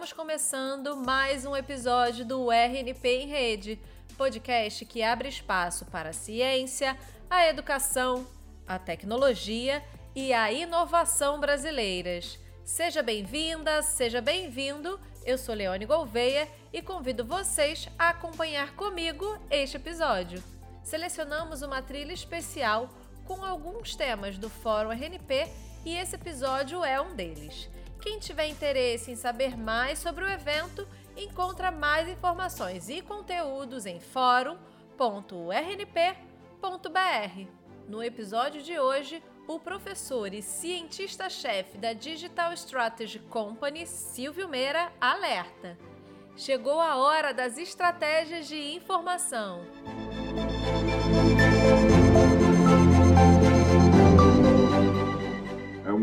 Estamos começando mais um episódio do RNP em Rede, podcast que abre espaço para a ciência, a educação, a tecnologia e a inovação brasileiras. Seja bem-vinda, seja bem-vindo. Eu sou Leone Gouveia e convido vocês a acompanhar comigo este episódio. Selecionamos uma trilha especial com alguns temas do Fórum RNP e esse episódio é um deles. Quem tiver interesse em saber mais sobre o evento, encontra mais informações e conteúdos em fórum.rnp.br. No episódio de hoje, o professor e cientista-chefe da Digital Strategy Company, Silvio Meira, alerta. Chegou a hora das estratégias de informação.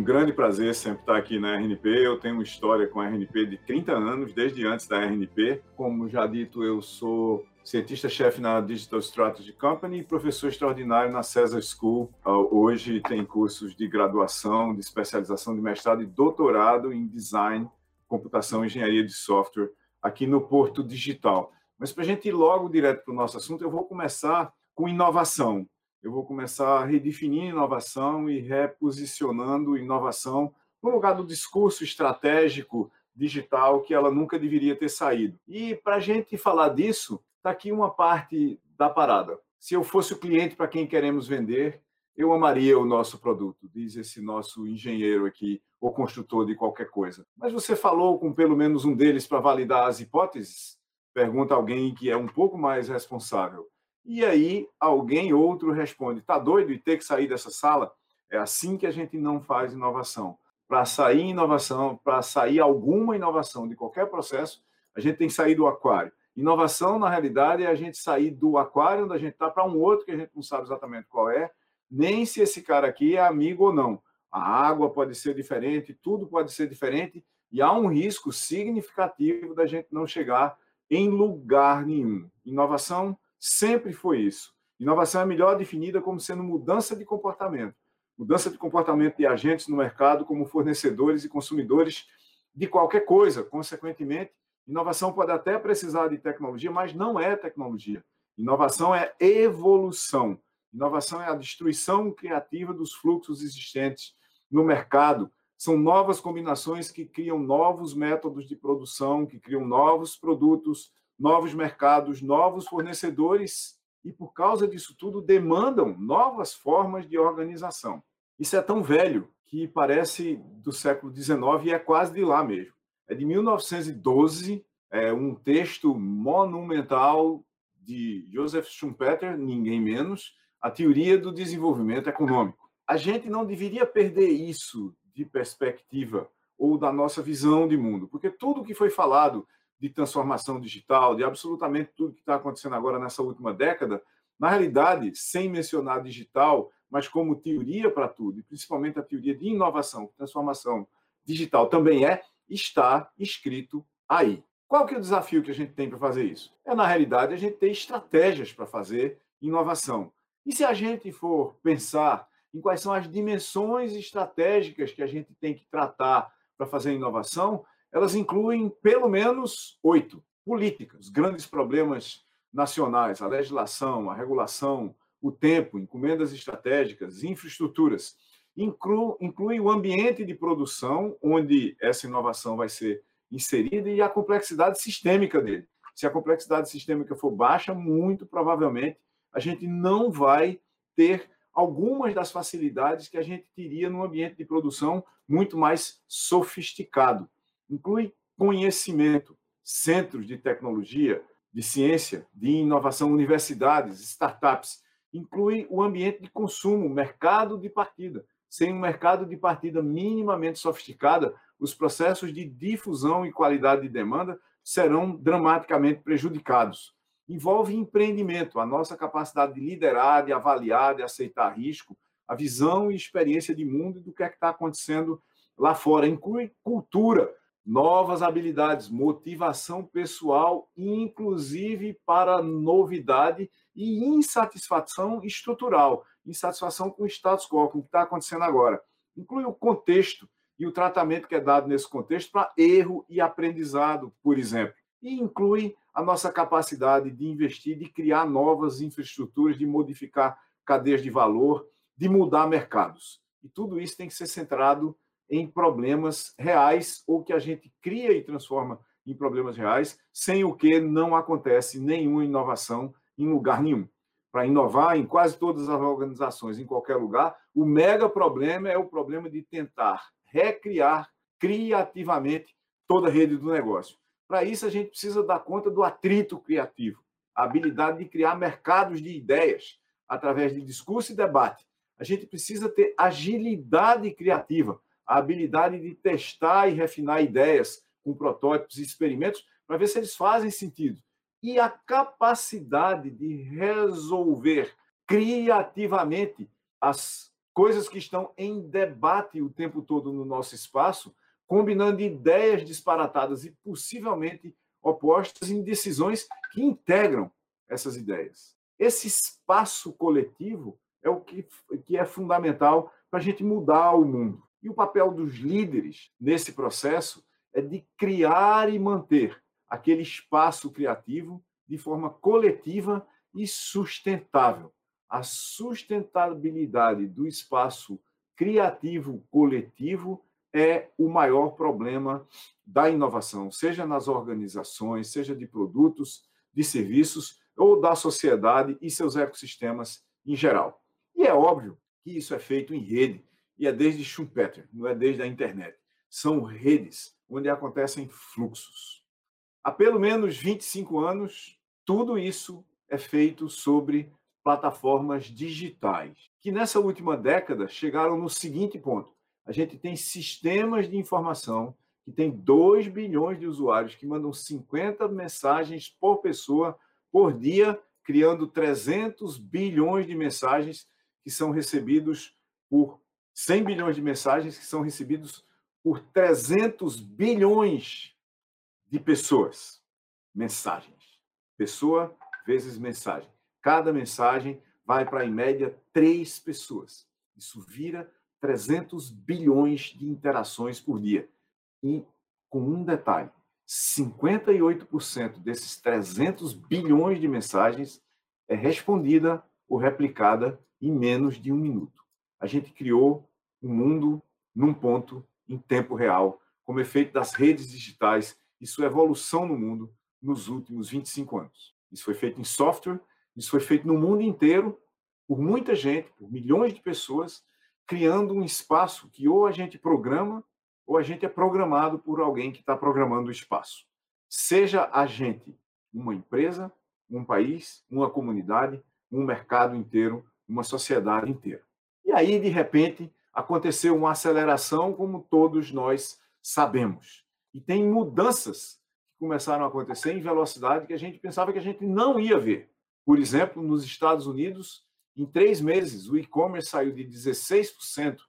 Grande prazer sempre estar aqui na RNP. Eu tenho uma história com a RNP de 30 anos, desde antes da RNP. Como já dito, eu sou cientista-chefe na Digital Strategy Company e professor extraordinário na Cesar School. Ah, hoje tem cursos de graduação, de especialização de mestrado e doutorado em design, computação e engenharia de software aqui no Porto Digital. Mas para a gente ir logo direto para o nosso assunto, eu vou começar com inovação eu vou começar a redefinir inovação e reposicionando inovação no lugar do discurso estratégico digital que ela nunca deveria ter saído. E para a gente falar disso, está aqui uma parte da parada. Se eu fosse o cliente para quem queremos vender, eu amaria o nosso produto, diz esse nosso engenheiro aqui, ou construtor de qualquer coisa. Mas você falou com pelo menos um deles para validar as hipóteses? Pergunta alguém que é um pouco mais responsável. E aí alguém outro responde: "Tá doido e ter que sair dessa sala?" É assim que a gente não faz inovação. Para sair inovação, para sair alguma inovação de qualquer processo, a gente tem que sair do aquário. Inovação, na realidade, é a gente sair do aquário onde a gente está para um outro que a gente não sabe exatamente qual é, nem se esse cara aqui é amigo ou não. A água pode ser diferente, tudo pode ser diferente, e há um risco significativo da gente não chegar em lugar nenhum. Inovação Sempre foi isso. Inovação é melhor definida como sendo mudança de comportamento. Mudança de comportamento de agentes no mercado como fornecedores e consumidores de qualquer coisa. Consequentemente, inovação pode até precisar de tecnologia, mas não é tecnologia. Inovação é evolução. Inovação é a destruição criativa dos fluxos existentes no mercado. São novas combinações que criam novos métodos de produção, que criam novos produtos, novos mercados, novos fornecedores e, por causa disso tudo, demandam novas formas de organização. Isso é tão velho que parece do século XIX e é quase de lá mesmo. É de 1912, é um texto monumental de Joseph Schumpeter, ninguém menos, a teoria do desenvolvimento econômico. A gente não deveria perder isso de perspectiva ou da nossa visão de mundo, porque tudo que foi falado de transformação digital, de absolutamente tudo que está acontecendo agora nessa última década, na realidade, sem mencionar digital, mas como teoria para tudo, e principalmente a teoria de inovação, transformação digital também é, está escrito aí. Qual que é o desafio que a gente tem para fazer isso? É, na realidade, a gente ter estratégias para fazer inovação. E se a gente for pensar em quais são as dimensões estratégicas que a gente tem que tratar para fazer inovação, elas incluem pelo menos oito políticas, grandes problemas nacionais, a legislação, a regulação, o tempo, encomendas estratégicas, infraestruturas. Inclui, inclui o ambiente de produção, onde essa inovação vai ser inserida, e a complexidade sistêmica dele. Se a complexidade sistêmica for baixa, muito provavelmente a gente não vai ter algumas das facilidades que a gente teria num ambiente de produção muito mais sofisticado inclui conhecimento, centros de tecnologia, de ciência, de inovação, universidades, startups, inclui o ambiente de consumo, mercado de partida. Sem um mercado de partida minimamente sofisticado, os processos de difusão e qualidade de demanda serão dramaticamente prejudicados. Envolve empreendimento, a nossa capacidade de liderar, de avaliar, de aceitar risco, a visão e experiência de mundo do que é que está acontecendo lá fora. Inclui cultura, novas habilidades, motivação pessoal, inclusive para novidade e insatisfação estrutural, insatisfação com o status quo, com o que está acontecendo agora. Inclui o contexto e o tratamento que é dado nesse contexto para erro e aprendizado, por exemplo. E inclui a nossa capacidade de investir, de criar novas infraestruturas, de modificar cadeias de valor, de mudar mercados. E tudo isso tem que ser centrado em problemas reais ou que a gente cria e transforma em problemas reais, sem o que não acontece nenhuma inovação em lugar nenhum. Para inovar em quase todas as organizações, em qualquer lugar, o mega problema é o problema de tentar recriar criativamente toda a rede do negócio. Para isso, a gente precisa dar conta do atrito criativo, a habilidade de criar mercados de ideias através de discurso e debate. A gente precisa ter agilidade criativa, a habilidade de testar e refinar ideias com protótipos e experimentos para ver se eles fazem sentido. E a capacidade de resolver criativamente as coisas que estão em debate o tempo todo no nosso espaço, combinando ideias disparatadas e possivelmente opostas em decisões que integram essas ideias. Esse espaço coletivo é o que, que é fundamental para a gente mudar o mundo. E o papel dos líderes nesse processo é de criar e manter aquele espaço criativo de forma coletiva e sustentável. A sustentabilidade do espaço criativo coletivo é o maior problema da inovação, seja nas organizações, seja de produtos, de serviços ou da sociedade e seus ecossistemas em geral. E é óbvio que isso é feito em rede, e é desde Schumpeter, não é desde a internet. São redes onde acontecem fluxos. Há pelo menos 25 anos, tudo isso é feito sobre plataformas digitais, que nessa última década chegaram no seguinte ponto: a gente tem sistemas de informação que tem 2 bilhões de usuários que mandam 50 mensagens por pessoa por dia, criando 300 bilhões de mensagens que são recebidos por 100 bilhões de mensagens que são recebidos por 300 bilhões de pessoas. Mensagens. Pessoa vezes mensagem. Cada mensagem vai para, em média, três pessoas. Isso vira 300 bilhões de interações por dia. E com um detalhe: 58% desses 300 bilhões de mensagens é respondida ou replicada em menos de um minuto. A gente criou um mundo num ponto em tempo real, como efeito das redes digitais e sua evolução no mundo nos últimos 25 anos. Isso foi feito em software, isso foi feito no mundo inteiro, por muita gente, por milhões de pessoas, criando um espaço que ou a gente programa ou a gente é programado por alguém que está programando o espaço. Seja a gente uma empresa, um país, uma comunidade, um mercado inteiro, uma sociedade inteira. E aí, de repente, aconteceu uma aceleração, como todos nós sabemos. E tem mudanças que começaram a acontecer em velocidade que a gente pensava que a gente não ia ver. Por exemplo, nos Estados Unidos, em três meses, o e-commerce saiu de 16%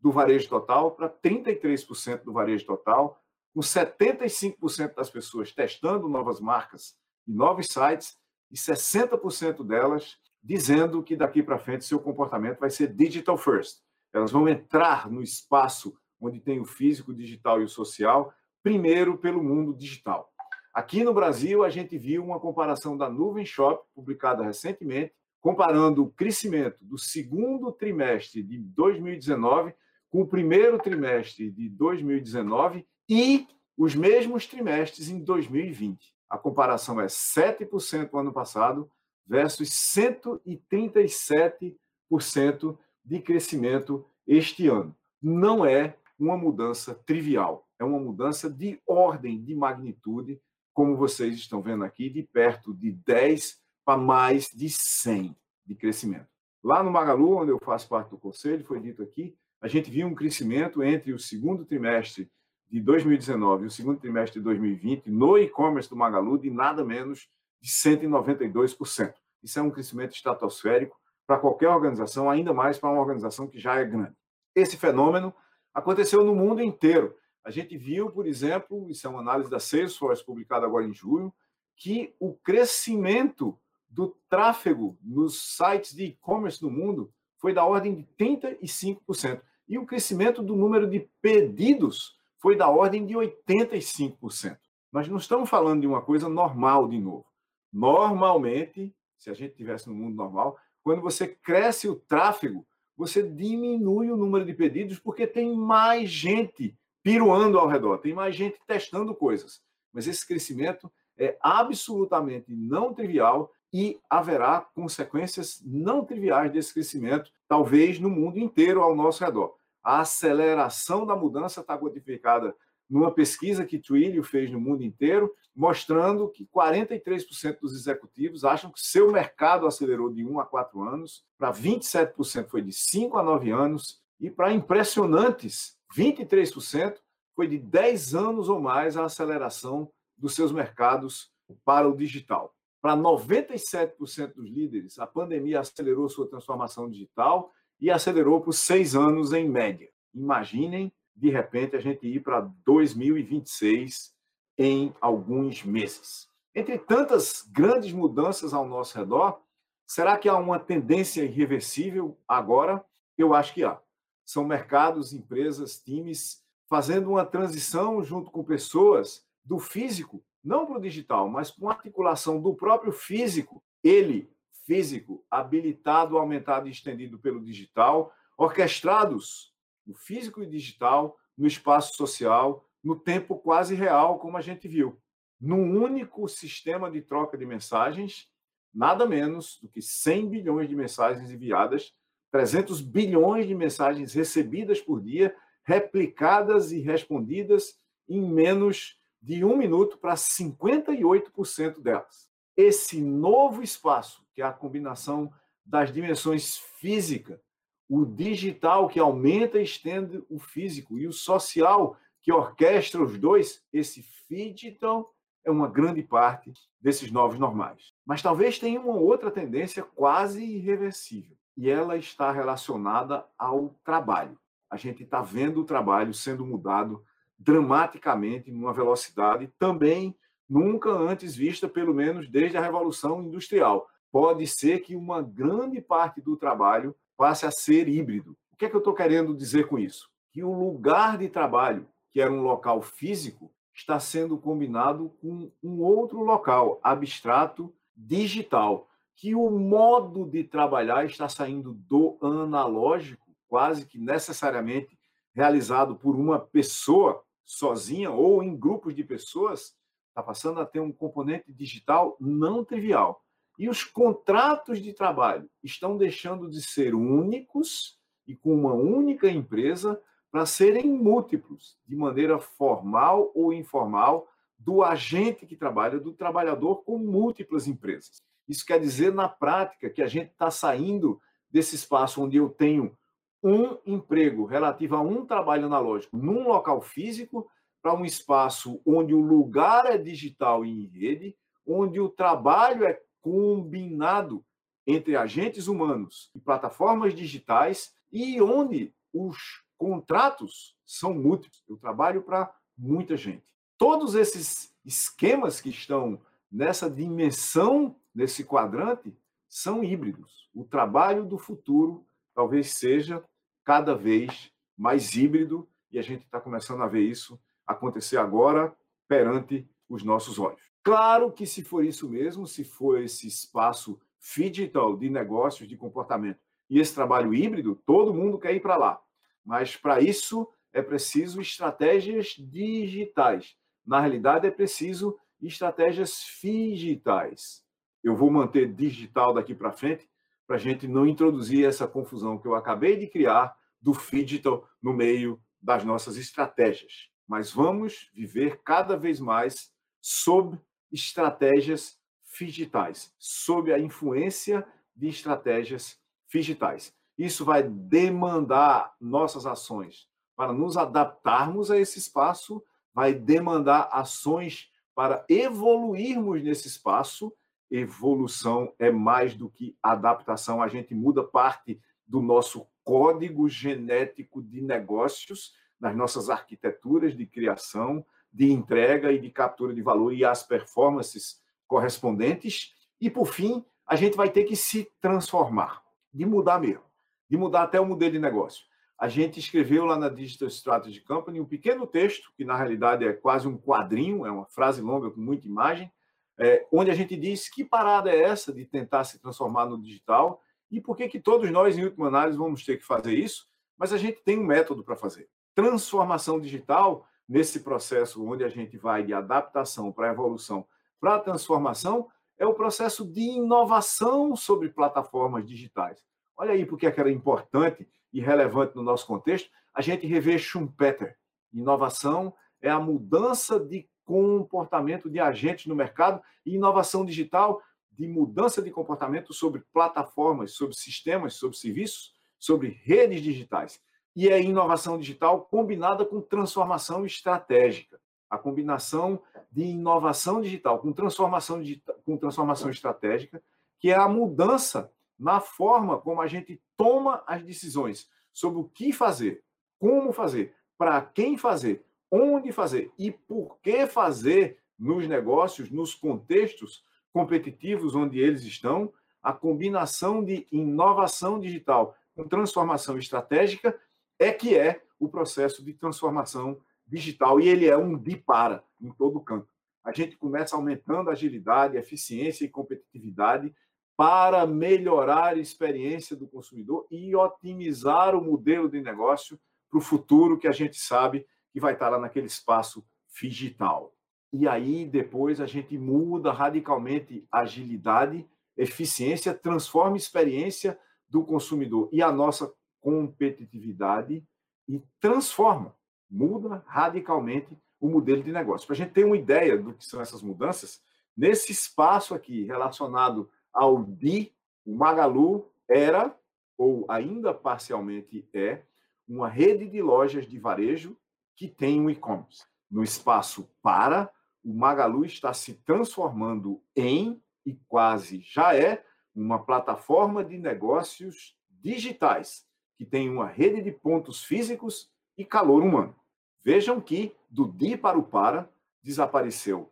do varejo total para 33% do varejo total, com 75% das pessoas testando novas marcas e novos sites e 60% delas dizendo que daqui para frente seu comportamento vai ser digital first. Elas vão entrar no espaço onde tem o físico, o digital e o social, primeiro pelo mundo digital. Aqui no Brasil, a gente viu uma comparação da Nuvem Shop, publicada recentemente, comparando o crescimento do segundo trimestre de 2019 com o primeiro trimestre de 2019 e os mesmos trimestres em 2020. A comparação é 7% no ano passado versus 137% de crescimento este ano. Não é uma mudança trivial, é uma mudança de ordem de magnitude, como vocês estão vendo aqui, de perto de 10 para mais de 100 de crescimento. Lá no Magalu, onde eu faço parte do conselho, foi dito aqui, a gente viu um crescimento entre o segundo trimestre de 2019 e o segundo trimestre de 2020 no e-commerce do Magalu de nada menos de 192%. Isso é um crescimento estratosférico para qualquer organização, ainda mais para uma organização que já é grande. Esse fenômeno aconteceu no mundo inteiro. A gente viu, por exemplo, isso é uma análise da Salesforce publicada agora em julho, que o crescimento do tráfego nos sites de e-commerce no mundo foi da ordem de 35%. e o crescimento do número de pedidos foi da ordem de 85%. Nós não estamos falando de uma coisa normal de novo. Normalmente, se a gente tivesse no mundo normal, quando você cresce o tráfego, você diminui o número de pedidos porque tem mais gente piruando ao redor, tem mais gente testando coisas. Mas esse crescimento é absolutamente não trivial e haverá consequências não triviais desse crescimento, talvez no mundo inteiro ao nosso redor. A aceleração da mudança está codificada numa pesquisa que Twilio fez no mundo inteiro, mostrando que 43% dos executivos acham que seu mercado acelerou de 1 a 4 anos, para 27% foi de 5 a 9 anos, e para impressionantes 23% foi de 10 anos ou mais a aceleração dos seus mercados para o digital. Para 97% dos líderes, a pandemia acelerou sua transformação digital e acelerou por seis anos em média. Imaginem, de repente, a gente ir para 2026 em alguns meses. Entre tantas grandes mudanças ao nosso redor, será que há uma tendência irreversível agora? Eu acho que há. São mercados, empresas, times fazendo uma transição junto com pessoas do físico não para o digital, mas com articulação do próprio físico, ele, físico, habilitado, aumentado e estendido pelo digital, orquestrados, o físico e digital, no espaço social, no tempo quase real, como a gente viu. Num único sistema de troca de mensagens, nada menos do que 100 bilhões de mensagens enviadas, 300 bilhões de mensagens recebidas por dia, replicadas e respondidas em menos de um minuto para 58% delas. Esse novo espaço, que é a combinação das dimensões física, o digital que aumenta e estende o físico e o social que orquestra os dois, esse digital é uma grande parte desses novos normais. Mas talvez tenha uma outra tendência quase irreversível, e ela está relacionada ao trabalho. A gente está vendo o trabalho sendo mudado dramaticamente, numa velocidade também nunca antes vista, pelo menos desde a Revolução Industrial. Pode ser que uma grande parte do trabalho passe a ser híbrido. O que é que eu estou querendo dizer com isso? Que o lugar de trabalho, que era um local físico, está sendo combinado com um outro local abstrato, digital, que o modo de trabalhar está saindo do analógico, quase que necessariamente realizado por uma pessoa, sozinha ou em grupos de pessoas, está passando a ter um componente digital não trivial. E os contratos de trabalho estão deixando de ser únicos e com uma única empresa para serem múltiplos, de maneira formal ou informal, do agente que trabalha, do trabalhador com múltiplas empresas. Isso quer dizer, na prática, que a gente está saindo desse espaço onde eu tenho um emprego relativo a um trabalho analógico num local físico para um espaço onde o lugar é digital e em rede, onde o trabalho é combinado entre agentes humanos e plataformas digitais e onde os contratos são múltiplos. Eu trabalho para muita gente. Todos esses esquemas que estão nessa dimensão, nesse quadrante, são híbridos. O trabalho do futuro talvez seja cada vez mais híbrido e a gente está começando a ver isso acontecer agora perante os nossos olhos. Claro que se for isso mesmo, se for esse espaço digital de negócios, de comportamento e esse trabalho híbrido, todo mundo quer ir para lá. Mas para isso é preciso estratégias digitais. Na realidade, é preciso estratégias digitais. Eu vou manter digital daqui para frente, para a gente não introduzir essa confusão que eu acabei de criar do digital no meio das nossas estratégias. Mas vamos viver cada vez mais sob estratégias digitais, sob a influência de estratégias digitais. Isso vai demandar nossas ações para nos adaptarmos a esse espaço, vai demandar ações para evoluirmos nesse espaço evolução é mais do que adaptação. A gente muda parte do nosso código genético de negócios, nas nossas arquiteturas de criação, de entrega e de captura de valor e as performances correspondentes. E, por fim, a gente vai ter que se transformar, de mudar mesmo, de mudar até o modelo de negócio. a gente escreveu lá na Digital Strategy Company um pequeno texto, que na realidade é quase um quadrinho, é uma frase longa com muita imagem, é, onde a gente diz que parada é essa de tentar se transformar no digital e por que, que todos nós, em última análise, vamos ter que fazer isso, mas a gente tem um método para fazer. Transformação digital, nesse processo onde a gente vai de adaptação para evolução para transformação, é o processo de inovação sobre plataformas digitais. Olha aí porque é que era importante e relevante no nosso contexto a gente rever Schumpeter. Inovação é a mudança de comportamento de agentes no mercado e inovação digital de mudança de comportamento sobre plataformas, sobre sistemas, sobre serviços, sobre redes digitais. E é inovação digital combinada com transformação estratégica. A combinação de inovação digital com transformação, digital, com transformação estratégica, que é a mudança na forma como a gente toma as decisões sobre o que fazer, como fazer, para quem fazer, onde fazer e por que fazer nos negócios, nos contextos competitivos onde eles estão, a combinação de inovação digital com transformação estratégica é que é o processo de transformação digital e ele é um bipara em todo canto. A gente começa aumentando agilidade, eficiência e competitividade para melhorar a experiência do consumidor e otimizar o modelo de negócio para o futuro que a gente sabe que vai estar lá naquele espaço digital. E aí depois a gente muda radicalmente agilidade, eficiência, transforma a experiência do consumidor e a nossa competitividade e transforma, muda radicalmente o modelo de negócio. Para a gente ter uma ideia do que são essas mudanças, nesse espaço aqui relacionado ao DI, o Magalu era, ou ainda parcialmente é, uma rede de lojas de varejo que tem um e-commerce. No espaço para, o Magalu está se transformando em, e quase já é, uma plataforma de negócios digitais, que tem uma rede de pontos físicos e calor humano. Vejam que do DI para o para desapareceu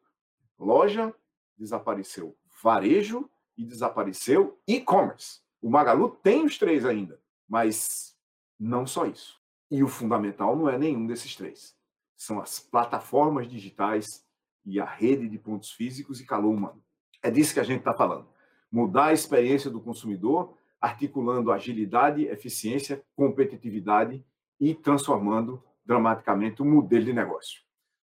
loja, desapareceu varejo e desapareceu e-commerce. O Magalu tem os três ainda, mas não só isso. E o fundamental não é nenhum desses três. São as plataformas digitais e a rede de pontos físicos e calor humano. É disso que a gente está falando. Mudar a experiência do consumidor, articulando agilidade, eficiência, competitividade e transformando dramaticamente o modelo de negócio.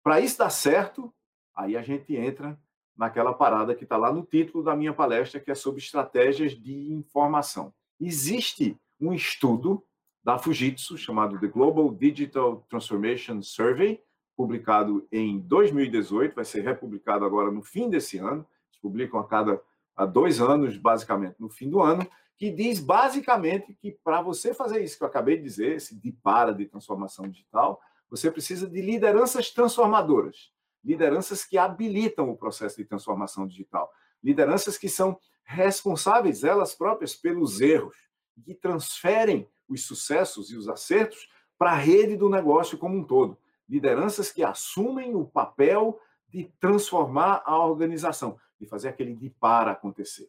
Para isso dar certo, aí a gente entra naquela parada que está lá no título da minha palestra, que é sobre estratégias de informação. Existe um estudo da Fujitsu, chamado The Global Digital Transformation Survey, publicado em 2018, vai ser republicado agora no fim desse ano, eles publicam a cada a dois anos, basicamente, no fim do ano, que diz basicamente que para você fazer isso que eu acabei de dizer, esse de para de transformação digital, você precisa de lideranças transformadoras, lideranças que habilitam o processo de transformação digital, lideranças que são responsáveis elas próprias pelos erros, que transferem os sucessos e os acertos para a rede do negócio como um todo. Lideranças que assumem o papel de transformar a organização, de fazer aquele de para acontecer.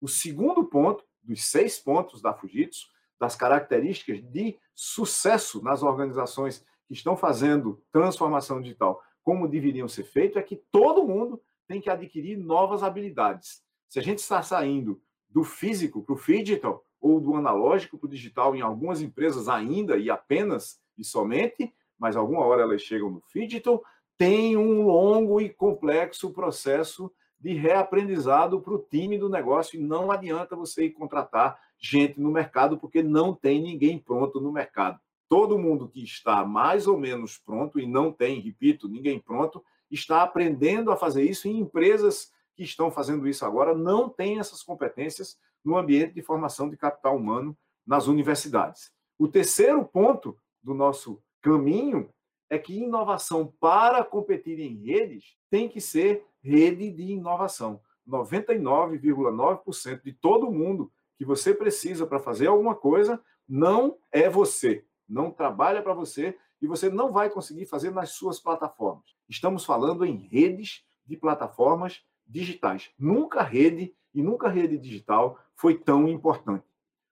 O segundo ponto, dos seis pontos da Fujitsu, das características de sucesso nas organizações que estão fazendo transformação digital, como deveriam ser feito, é que todo mundo tem que adquirir novas habilidades. Se a gente está saindo do físico para o digital, ou do analógico para o digital em algumas empresas ainda e apenas e somente, mas alguma hora elas chegam no digital, tem um longo e complexo processo de reaprendizado para o time do negócio e não adianta você contratar gente no mercado porque não tem ninguém pronto no mercado. Todo mundo que está mais ou menos pronto e não tem, repito, ninguém pronto, está aprendendo a fazer isso em empresas que estão fazendo isso agora não têm essas competências no ambiente de formação de capital humano nas universidades. O terceiro ponto do nosso caminho é que inovação para competir em redes tem que ser rede de inovação. 99,9% de todo mundo que você precisa para fazer alguma coisa não é você, não trabalha para você e você não vai conseguir fazer nas suas plataformas. Estamos falando em redes de plataformas digitais. Nunca rede e nunca rede digital foi tão importante.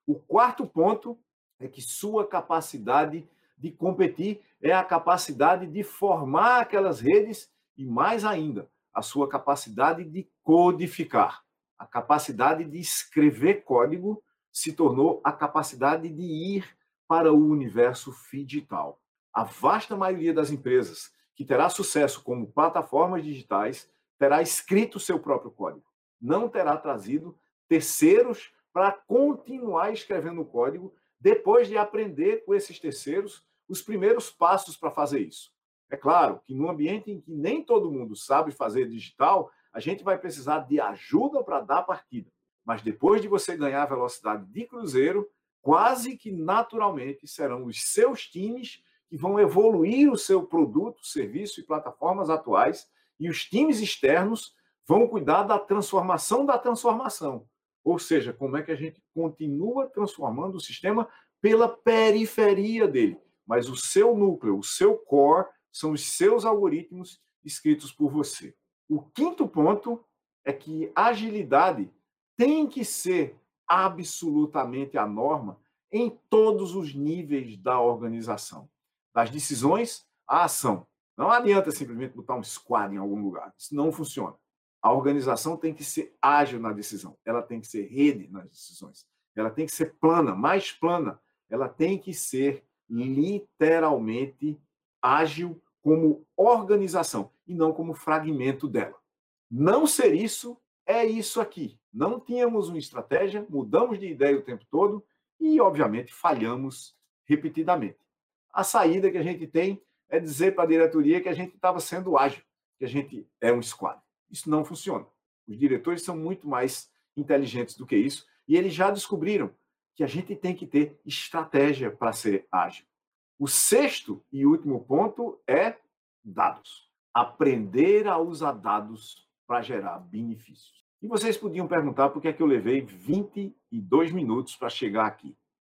O quarto ponto é que sua capacidade de competir é a capacidade de formar aquelas redes e, mais ainda, a sua capacidade de codificar. A capacidade de escrever código se tornou a capacidade de ir para o universo digital. A vasta maioria das empresas que terá sucesso como plataformas digitais terá escrito seu próprio código. Não terá trazido terceiros para continuar escrevendo o código depois de aprender com esses terceiros os primeiros passos para fazer isso. É claro que no ambiente em que nem todo mundo sabe fazer digital, a gente vai precisar de ajuda para dar partida. Mas depois de você ganhar velocidade de cruzeiro, quase que naturalmente serão os seus times que vão evoluir o seu produto, serviço e plataformas atuais, e os times externos vão cuidar da transformação da transformação. Ou seja, como é que a gente continua transformando o sistema pela periferia dele. Mas o seu núcleo, o seu core, são os seus algoritmos escritos por você. O quinto ponto é que agilidade tem que ser absolutamente a norma em todos os níveis da organização das decisões à ação. Não adianta simplesmente botar um squad em algum lugar. Isso não funciona. A organização tem que ser ágil na decisão, ela tem que ser rede nas decisões, ela tem que ser plana, mais plana, ela tem que ser literalmente ágil como organização e não como fragmento dela. Não ser isso é isso aqui. Não tínhamos uma estratégia, mudamos de ideia o tempo todo e, obviamente, falhamos repetidamente a saída que a gente tem é dizer para a diretoria que a gente estava sendo ágil, que a gente é um squad. Isso não funciona. Os diretores são muito mais inteligentes do que isso e eles já descobriram que a gente tem que ter estratégia para ser ágil. O sexto e último ponto é dados. Aprender a usar dados para gerar benefícios. E vocês podiam perguntar por que é que eu levei 22 minutos para chegar aqui.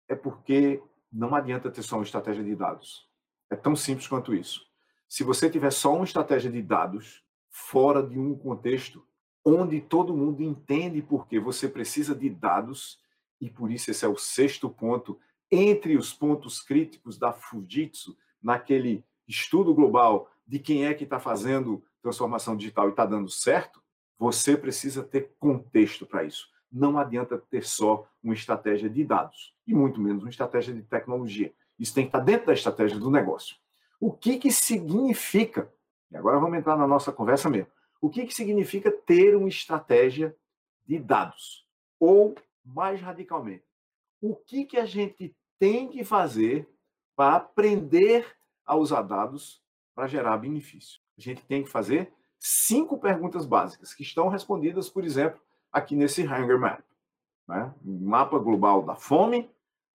É porque não adianta ter só uma estratégia de dados. É tão simples quanto isso. Se você tiver só uma estratégia de dados fora de um contexto onde todo mundo entende por que você precisa de dados, e por isso esse é o sexto ponto, entre os pontos críticos da Fujitsu, naquele estudo global de quem é que está fazendo transformação digital e está dando certo, você precisa ter contexto para isso não adianta ter só uma estratégia de dados, e muito menos uma estratégia de tecnologia. Isso tem que estar dentro da estratégia do negócio. O que, que significa, e agora vamos entrar na nossa conversa mesmo, o que, que significa ter uma estratégia de dados? Ou, mais radicalmente, o que, que a gente tem que fazer para aprender a usar dados para gerar benefício? A gente tem que fazer cinco perguntas básicas que estão respondidas, por exemplo, aqui nesse Hunger Map. Né? Mapa global da fome,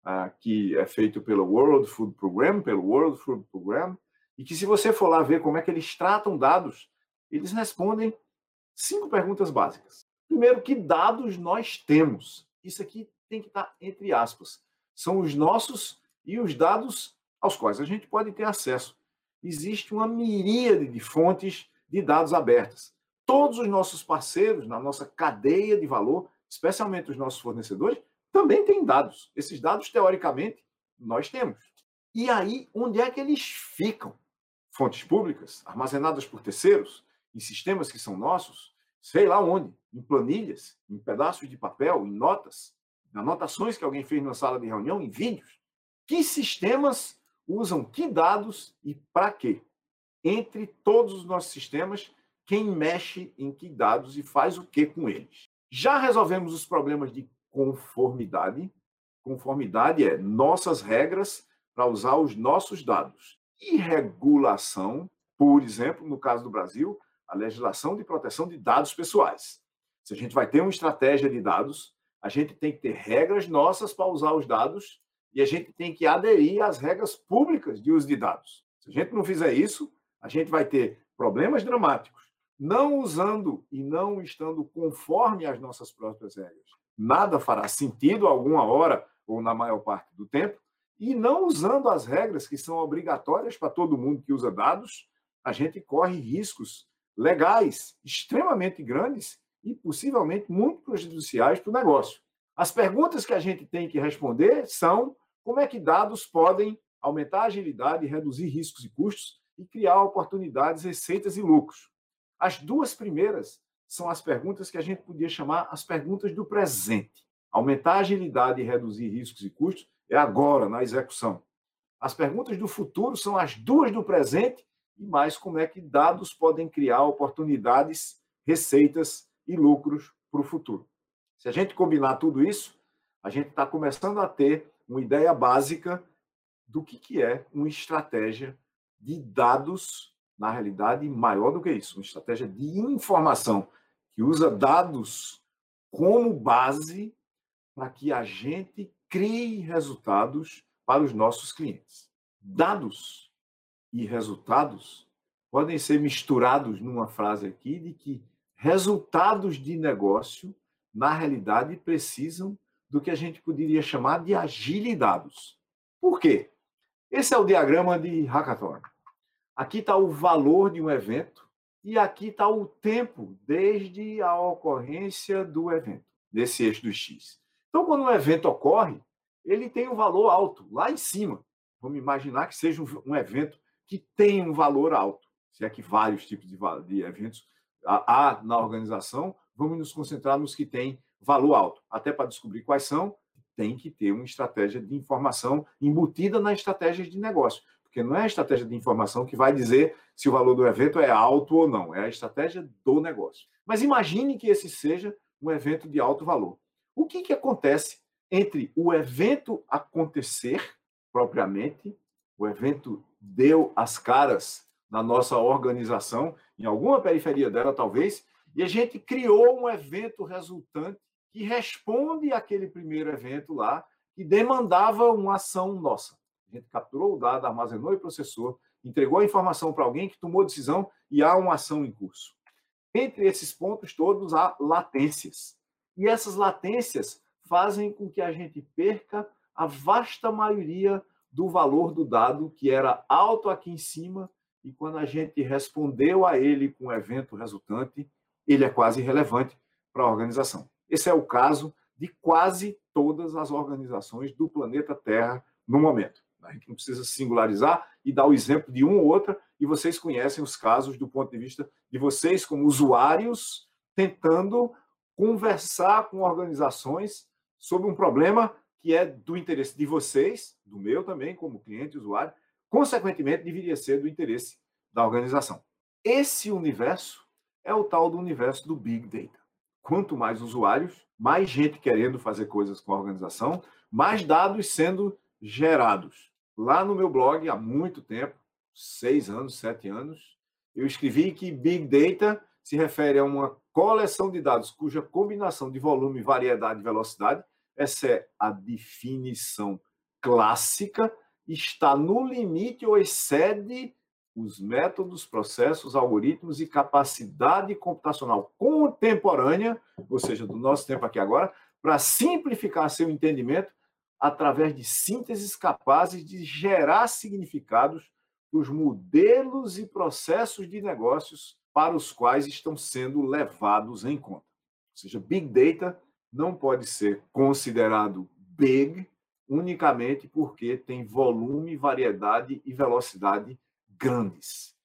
uh, que é feito pelo World Food Program, pelo World Food Program, e que se você for lá ver como é que eles tratam dados, eles respondem cinco perguntas básicas. Primeiro, que dados nós temos? Isso aqui tem que estar entre aspas. São os nossos e os dados aos quais a gente pode ter acesso. Existe uma miríade de fontes de dados abertas todos os nossos parceiros na nossa cadeia de valor, especialmente os nossos fornecedores, também têm dados. Esses dados, teoricamente, nós temos. E aí, onde é que eles ficam? Fontes públicas, armazenadas por terceiros, em sistemas que são nossos, sei lá onde, em planilhas, em pedaços de papel, em notas, em anotações que alguém fez na sala de reunião, em vídeos. Que sistemas usam que dados e para quê? Entre todos os nossos sistemas, quem mexe em que dados e faz o que com eles. Já resolvemos os problemas de conformidade. Conformidade é nossas regras para usar os nossos dados. E regulação, por exemplo, no caso do Brasil, a legislação de proteção de dados pessoais. Se a gente vai ter uma estratégia de dados, a gente tem que ter regras nossas para usar os dados e a gente tem que aderir às regras públicas de uso de dados. Se a gente não fizer isso, a gente vai ter problemas dramáticos não usando e não estando conforme às nossas próprias regras. Nada fará sentido alguma hora ou na maior parte do tempo, e não usando as regras que são obrigatórias para todo mundo que usa dados, a gente corre riscos legais extremamente grandes e possivelmente muito prejudiciais para o negócio. As perguntas que a gente tem que responder são como é que dados podem aumentar a agilidade, reduzir riscos e custos e criar oportunidades, receitas e lucros. As duas primeiras são as perguntas que a gente podia chamar as perguntas do presente. Aumentar a agilidade e reduzir riscos e custos é agora, na execução. As perguntas do futuro são as duas do presente e mais como é que dados podem criar oportunidades, receitas e lucros para o futuro. Se a gente combinar tudo isso, a gente está começando a ter uma ideia básica do que, que é uma estratégia de dados, na realidade, maior do que isso, uma estratégia de informação, que usa dados como base para que a gente crie resultados para os nossos clientes. Dados e resultados podem ser misturados numa frase aqui de que resultados de negócio, na realidade, precisam do que a gente poderia chamar de agilidades. Por quê? Esse é o diagrama de Hackathon. Aqui está o valor de um evento e aqui está o tempo desde a ocorrência do evento, desse eixo do X. Então, quando um evento ocorre, ele tem um valor alto, lá em cima. Vamos imaginar que seja um, evento que tem um valor alto. Se é que vários tipos de, de eventos há na organização, vamos nos concentrar nos que têm valor alto. Até para descobrir quais são, tem que ter uma estratégia de informação embutida na estratégia de negócio. Porque não é a estratégia de informação que vai dizer se o valor do evento é alto ou não, é a estratégia do negócio. Mas imagine que esse seja um evento de alto valor. O que, que acontece entre o evento acontecer propriamente, o evento deu as caras na nossa organização, em alguma periferia dela talvez, e a gente criou um evento resultante que responde àquele primeiro evento lá, que demandava uma ação nossa. A gente capturou o dado, armazenou e processou, entregou a informação para alguém que tomou decisão e há uma ação em curso. Entre esses pontos todos há latências. E essas latências fazem com que a gente perca a vasta maioria do valor do dado, que era alto aqui em cima, e quando a gente respondeu a ele com o evento resultante, ele é quase irrelevante para a organização. Esse é o caso de quase todas as organizações do planeta Terra no momento. A gente não precisa singularizar e dar o exemplo de uma ou outra, e vocês conhecem os casos do ponto de vista de vocês, como usuários, tentando conversar com organizações sobre um problema que é do interesse de vocês, do meu também, como cliente usuário, consequentemente, deveria ser do interesse da organização. Esse universo é o tal do universo do Big Data. Quanto mais usuários, mais gente querendo fazer coisas com a organização, mais dados sendo gerados. Lá no meu blog, há muito tempo, seis anos, sete anos, eu escrevi que Big Data se refere a uma coleção de dados cuja combinação de volume, variedade e velocidade, essa é a definição clássica, está no limite ou excede os métodos, processos, algoritmos e capacidade computacional contemporânea, ou seja, do nosso tempo aqui agora, para simplificar seu entendimento através de sínteses capazes de gerar significados para os modelos e processos de negócios para os quais estão sendo levados em conta. Ou seja, Big Data não pode ser considerado big unicamente porque tem volume, variedade e velocidade grandes.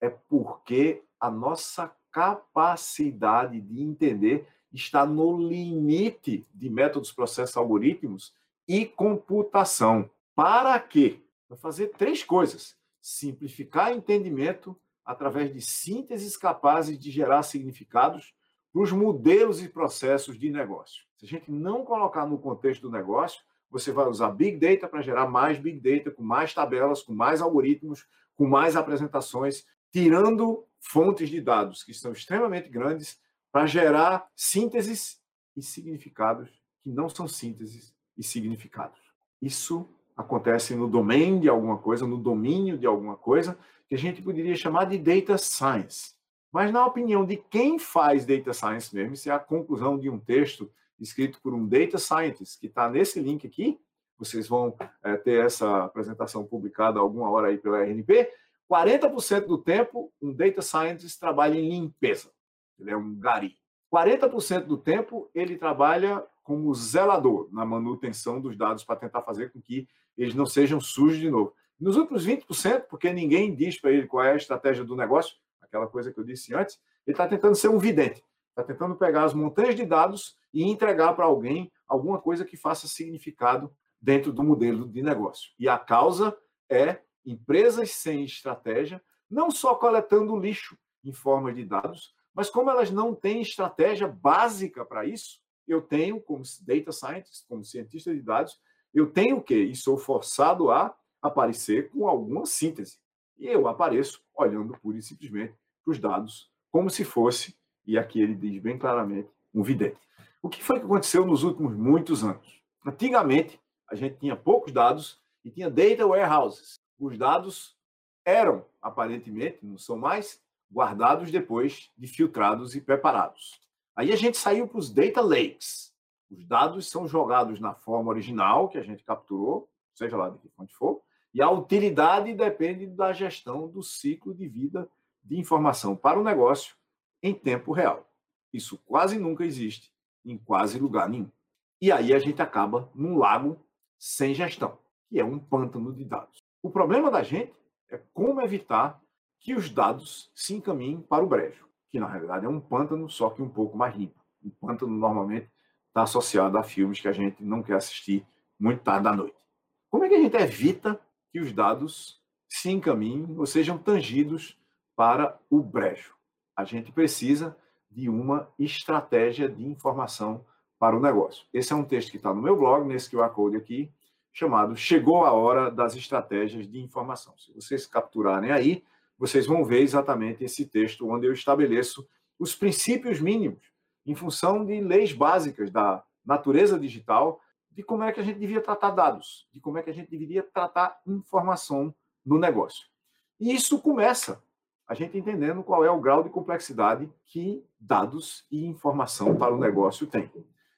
É porque a nossa capacidade de entender está no limite de métodos, processos, algoritmos e computação. Para quê? Para fazer três coisas: simplificar entendimento através de sínteses capazes de gerar significados para os modelos e processos de negócio. Se a gente não colocar no contexto do negócio, você vai usar Big Data para gerar mais Big Data, com mais tabelas, com mais algoritmos, com mais apresentações, tirando fontes de dados que são extremamente grandes para gerar sínteses e significados que não são sínteses e significados. Isso acontece no domain de alguma coisa, no domínio de alguma coisa, que a gente poderia chamar de data science. Mas, na opinião de quem faz data science mesmo, isso é a conclusão de um texto escrito por um data scientist, que está nesse link aqui, vocês vão é, ter essa apresentação publicada alguma hora aí pela RNP, 40% do tempo um data scientist trabalha em limpeza, ele é um gari. 40% do tempo ele trabalha como zelador na manutenção dos dados para tentar fazer com que eles não sejam sujos de novo. Nos últimos 20%, porque ninguém diz para ele qual é a estratégia do negócio, aquela coisa que eu disse antes, ele está tentando ser um vidente, está tentando pegar as montanhas de dados e entregar para alguém alguma coisa que faça significado dentro do modelo de negócio. E a causa é empresas sem estratégia, não só coletando lixo em forma de dados, mas como elas não têm estratégia básica para isso, eu tenho, como data scientist, como cientista de dados, eu tenho o quê? E sou forçado a aparecer com alguma síntese. E eu apareço olhando pura e simplesmente para os dados, como se fosse, e aqui ele diz bem claramente, um vidente. O que foi que aconteceu nos últimos muitos anos? Antigamente, a gente tinha poucos dados e tinha data warehouses. Os dados eram, aparentemente, não são mais, guardados depois de filtrados e preparados. Aí a gente saiu para os data lakes. Os dados são jogados na forma original que a gente capturou, seja lá de que fonte for, e a utilidade depende da gestão do ciclo de vida de informação para o negócio em tempo real. Isso quase nunca existe em quase lugar nenhum. E aí a gente acaba num lago sem gestão, que é um pântano de dados. O problema da gente é como evitar que os dados se encaminhem para o brejo, que na realidade é um pântano, só que um pouco mais limpo. Um pântano normalmente está associado a filmes que a gente não quer assistir muito tarde da noite. Como é que a gente evita que os dados se encaminhem ou sejam tangidos para o brejo? A gente precisa de uma estratégia de informação para o negócio. Esse é um texto que está no meu blog, nesse QR Code aqui, chamado Chegou a Hora das Estratégias de Informação. Se vocês capturarem aí, vocês vão ver exatamente esse texto onde eu estabeleço os princípios mínimos em função de leis básicas da natureza digital, de como é que a gente devia tratar dados, de como é que a gente deveria tratar informação no negócio. E isso começa a gente entendendo qual é o grau de complexidade que dados e informação para o negócio tem.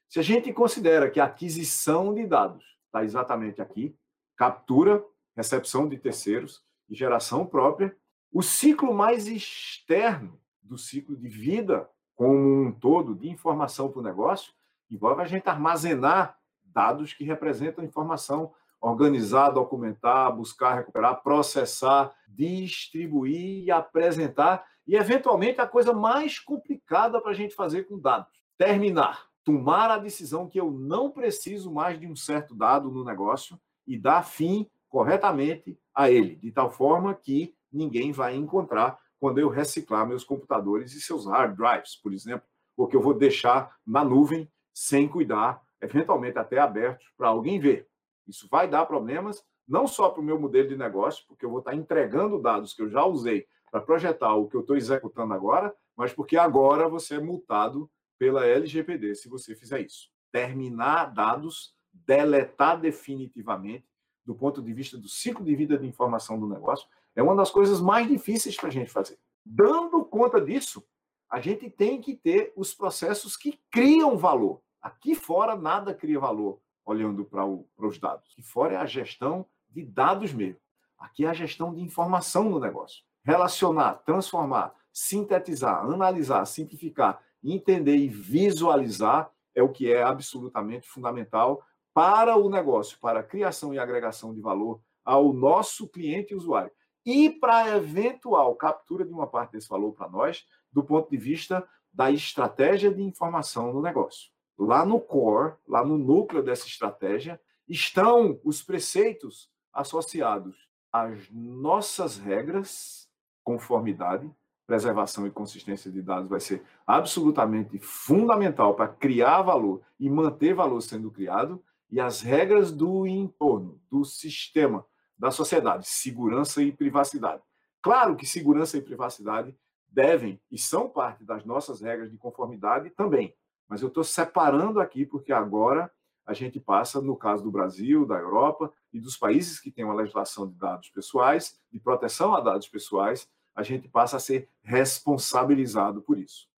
Se a gente considera que a aquisição de dados está exatamente aqui, captura, recepção de terceiros e geração própria, o ciclo mais externo do ciclo de vida como um todo de informação para o negócio envolve a gente armazenar dados que representam informação organizar, documentar, buscar, recuperar, processar, distribuir e apresentar. E, eventualmente, a coisa mais complicada para a gente fazer com dados: terminar, tomar a decisão que eu não preciso mais de um certo dado no negócio e dar fim corretamente a ele, de tal forma que ninguém vai encontrar quando eu reciclar meus computadores e seus hard drives, por exemplo, ou que eu vou deixar na nuvem sem cuidar, eventualmente até abertos para alguém ver. Isso vai dar problemas, não só para o meu modelo de negócio, porque eu vou estar entregando dados que eu já usei para projetar o que eu estou executando agora, mas porque agora você é multado pela LGPD se você fizer isso. Terminar dados, deletar definitivamente, do ponto de vista do ciclo de vida de informação do negócio, é uma das coisas mais difíceis para a gente fazer. Dando conta disso, a gente tem que ter os processos que criam valor. Aqui fora nada cria valor olhando para os dados. Que fora é a gestão de dados mesmo. Aqui é a gestão de informação no negócio. Relacionar, transformar, sintetizar, analisar, simplificar, entender e visualizar é o que é absolutamente fundamental para o negócio, para a criação e agregação de valor ao nosso cliente e usuário. E para a eventual captura de uma parte desse valor para nós, do ponto de vista da estratégia de informação no negócio. Lá no core, lá no núcleo dessa estratégia, estão os preceitos associados às nossas regras, conformidade, preservação e consistência de dados vai ser absolutamente fundamental para criar valor e manter valor sendo criado, e as regras do entorno, do sistema, da sociedade, segurança e privacidade. Claro que segurança e privacidade devem e são parte das nossas regras de conformidade também, mas eu estou separando aqui porque agora a gente passa, no caso do Brasil, da Europa e dos países que têm uma legislação de dados pessoais, de proteção a dados pessoais, a gente passa a ser responsabilizado por isso.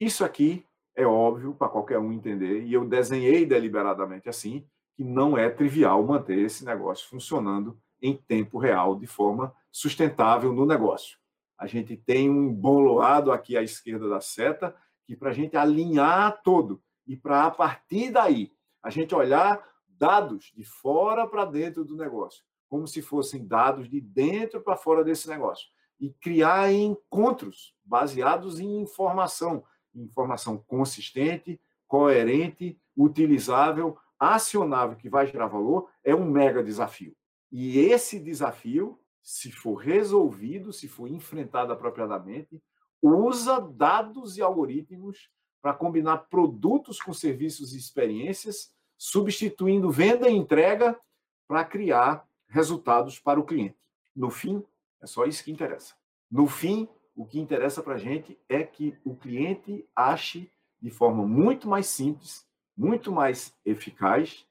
Isso aqui é óbvio para qualquer um entender, e eu desenhei deliberadamente assim, que não é trivial manter esse negócio funcionando em tempo real, de forma sustentável no negócio. A gente tem um embolado aqui à esquerda da seta, que para a gente alinhar todo e para, a partir daí, a gente olhar dados de fora para dentro do negócio, como se fossem dados de dentro para fora desse negócio, e criar encontros baseados em informação, informação consistente, coerente, utilizável, acionável, que vai gerar valor, é um mega desafio. E esse desafio, se for resolvido, se for enfrentado apropriadamente, usa dados e algoritmos para combinar produtos com serviços e experiências, substituindo venda e entrega para criar resultados para o cliente. No fim, é só isso que interessa. No fim, o que interessa para a gente é que o cliente ache de forma muito mais simples, muito mais eficaz,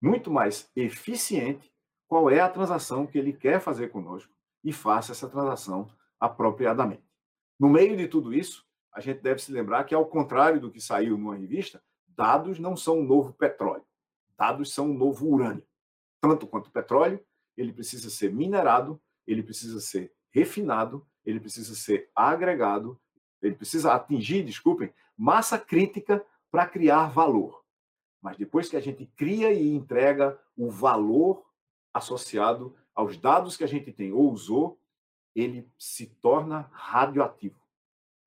muito mais eficiente qual é a transação que ele quer fazer conosco e faça essa transação apropriadamente. No meio de tudo isso, a gente deve se lembrar que, ao contrário do que saiu numa revista, dados não são um novo petróleo. Dados são um novo urânio. Tanto quanto o petróleo, ele precisa ser minerado, ele precisa ser refinado, ele precisa ser agregado, ele precisa atingir, desculpem, massa crítica para criar valor. Mas depois que a gente cria e entrega o valor associado aos dados que a gente tem ou usou, ele se torna radioativo.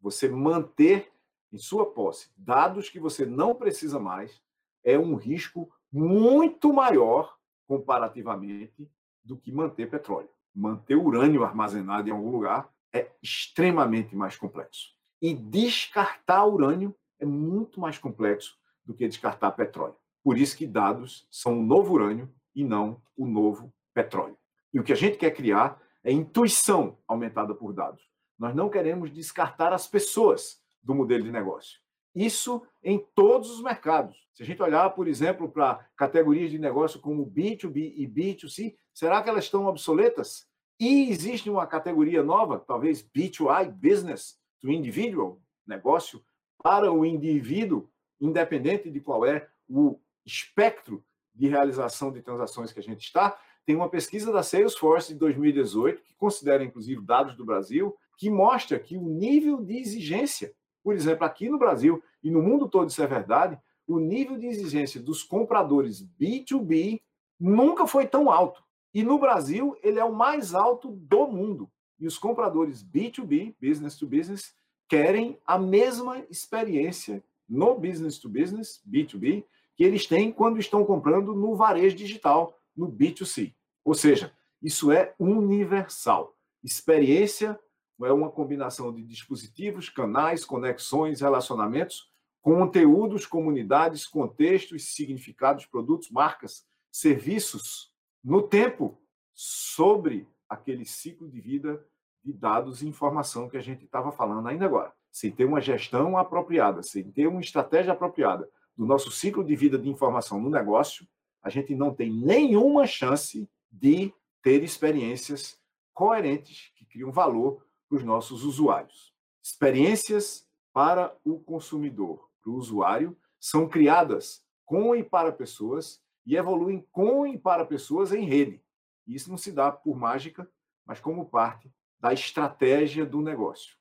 Você manter em sua posse dados que você não precisa mais é um risco muito maior comparativamente do que manter petróleo. Manter urânio armazenado em algum lugar é extremamente mais complexo. E descartar urânio é muito mais complexo do que descartar petróleo. Por isso que dados são o novo urânio e não o novo petróleo. E o que a gente quer criar é intuição aumentada por dados. Nós não queremos descartar as pessoas do modelo de negócio. Isso em todos os mercados. Se a gente olhar, por exemplo, para categorias de negócio como B2B e B2C, será que elas estão obsoletas? E existe uma categoria nova, talvez B2I, Business to Individual, negócio para o indivíduo, independente de qual é o espectro de realização de transações que a gente está, tem uma pesquisa da Salesforce de 2018, que considera inclusive dados do Brasil, que mostra que o nível de exigência, por exemplo, aqui no Brasil e no mundo todo isso é verdade, o nível de exigência dos compradores B2B nunca foi tão alto. E no Brasil, ele é o mais alto do mundo. E os compradores B2B, business to business, querem a mesma experiência no business to business, B2B, que eles têm quando estão comprando no varejo digital, no B2C. Ou seja, isso é universal. Experiência é uma combinação de dispositivos, canais, conexões, relacionamentos, conteúdos, comunidades, contextos, significados, produtos, marcas, serviços, no tempo, sobre aquele ciclo de vida de dados e informação que a gente estava falando ainda agora. Sem ter uma gestão apropriada, sem ter uma estratégia apropriada, do nosso ciclo de vida de informação no negócio, a gente não tem nenhuma chance de ter experiências coerentes que criam valor para os nossos usuários. Experiências para o consumidor, para o usuário, são criadas com e para pessoas e evoluem com e para pessoas em rede. Isso não se dá por mágica, mas como parte da estratégia do negócio.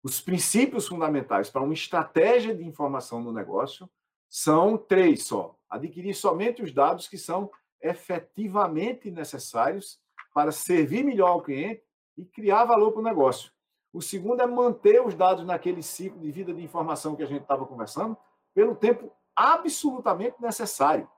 Os princípios fundamentais para uma estratégia de informação no negócio são três só. Adquirir somente os dados que são efetivamente necessários para servir melhor ao cliente e criar valor para o negócio. O segundo é manter os dados naquele ciclo de vida de informação que a gente estava conversando pelo tempo absolutamente necessário.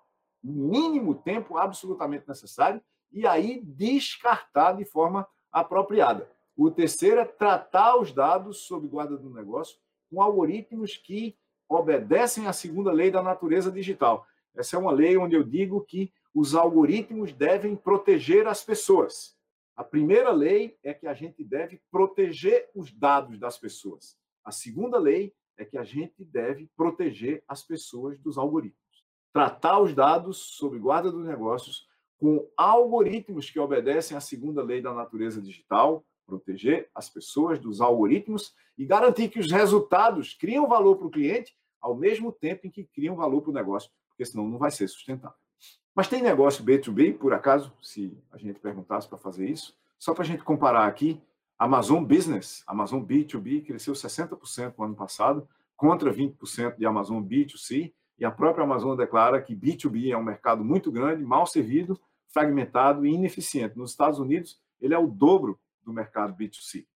Mínimo tempo absolutamente necessário e aí descartar de forma apropriada. O terceiro é tratar os dados sob guarda do negócio com algoritmos que obedecem à segunda lei da natureza digital. Essa é uma lei onde eu digo que os algoritmos devem proteger as pessoas. A primeira lei é que a gente deve proteger os dados das pessoas. A segunda lei é que a gente deve proteger as pessoas dos algoritmos. Tratar os dados sob guarda dos negócios com algoritmos que obedecem à segunda lei da natureza digital, proteger as pessoas dos algoritmos e garantir que os resultados criam valor para o cliente ao mesmo tempo em que criam valor para o negócio, porque senão não vai ser sustentável. Mas tem negócio B2B, por acaso, se a gente perguntasse para fazer isso? Só para a gente comparar aqui, Amazon Business, Amazon B2B, cresceu 60% no ano passado, contra 20% de Amazon B2C. E a própria Amazon declara que B2B é um mercado muito grande, mal servido, fragmentado e ineficiente. Nos Estados Unidos, ele é o dobro do mercado B2C.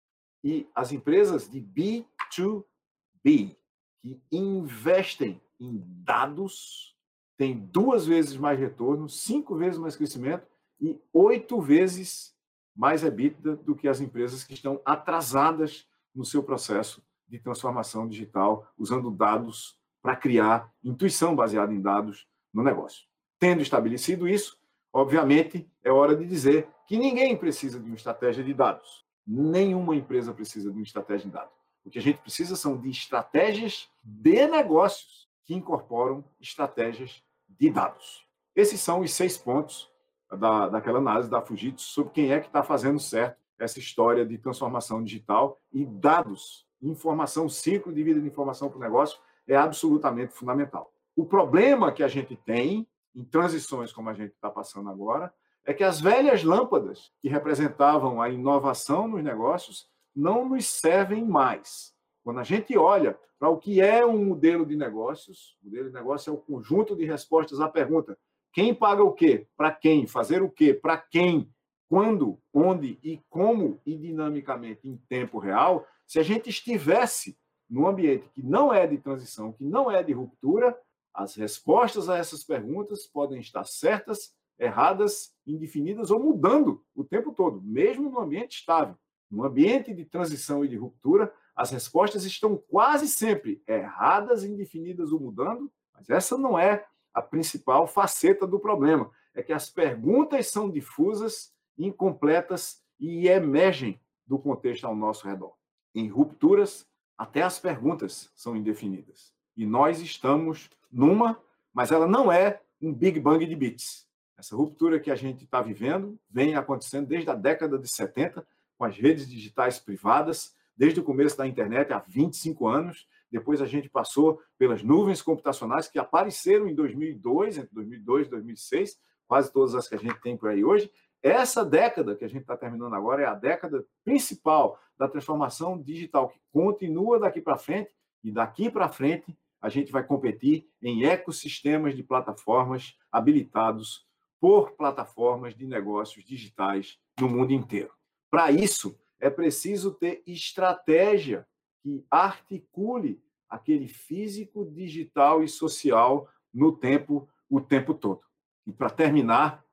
E as empresas de B2B que investem em dados têm duas vezes mais retorno, cinco vezes mais crescimento e oito vezes mais EBITDA do que as empresas que estão atrasadas no seu processo de transformação digital, usando dados para criar intuição baseada em dados no negócio. Tendo estabelecido isso, obviamente, é hora de dizer que ninguém precisa de uma estratégia de dados. Nenhuma empresa precisa de uma estratégia de dados. O que a gente precisa são de estratégias de negócios que incorporam estratégias de dados. Esses são os seis pontos da, daquela análise da Fujitsu sobre quem é que está fazendo certo essa história de transformação digital e dados, informação, ciclo de vida de informação para o negócio é absolutamente fundamental. O problema que a gente tem em transições como a gente está passando agora é que as velhas lâmpadas que representavam a inovação nos negócios não nos servem mais. Quando a gente olha para o que é um modelo de negócios, o modelo de negócio é o conjunto de respostas à pergunta: quem paga o quê? Para quem? Fazer o quê? Para quem? Quando, onde e como e dinamicamente em tempo real, se a gente estivesse num ambiente que não é de transição, que não é de ruptura, as respostas a essas perguntas podem estar certas, erradas, indefinidas ou mudando o tempo todo, mesmo no ambiente estável. No ambiente de transição e de ruptura, as respostas estão quase sempre erradas, indefinidas ou mudando, mas essa não é a principal faceta do problema. É que as perguntas são difusas, incompletas e emergem do contexto ao nosso redor. Em rupturas, até as perguntas são indefinidas. E nós estamos numa, mas ela não é um Big Bang de bits. Essa ruptura que a gente está vivendo vem acontecendo desde a década de 70, com as redes digitais privadas, desde o começo da internet, há 25 anos. Depois a gente passou pelas nuvens computacionais que apareceram em 2002, entre 2002 e 2006, quase todas as que a gente tem por aí hoje. Essa década que a gente está terminando agora é a década principal da transformação digital, que continua daqui para frente, e daqui para frente a gente vai competir em ecossistemas de plataformas habilitados por plataformas de negócios digitais no mundo inteiro. Para isso, é preciso ter estratégia que articule aquele físico, digital e social no tempo, o tempo todo. E para terminar,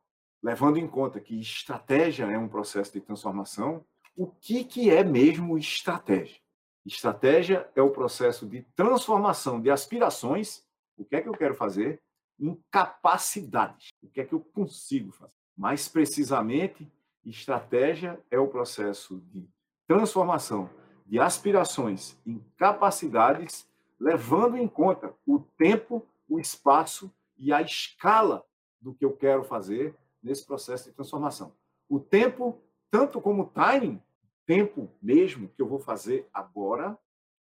levando em conta que estratégia é um processo de transformação, o que, que é mesmo estratégia? Estratégia é o processo de transformação de aspirações, o que é que eu quero fazer, em capacidades, o que é que eu consigo fazer. Mais precisamente, estratégia é o processo de transformação de aspirações em capacidades, levando em conta o tempo, o espaço e a escala do que eu quero fazer nesse processo de transformação. O tempo, tanto como timing, tempo mesmo que eu vou fazer agora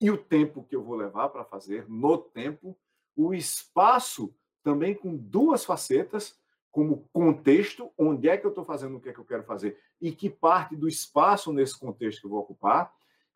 e o tempo que eu vou levar para fazer no tempo, o espaço também com duas facetas, como contexto, onde é que eu estou fazendo o que é que eu quero fazer e que parte do espaço nesse contexto que eu vou ocupar,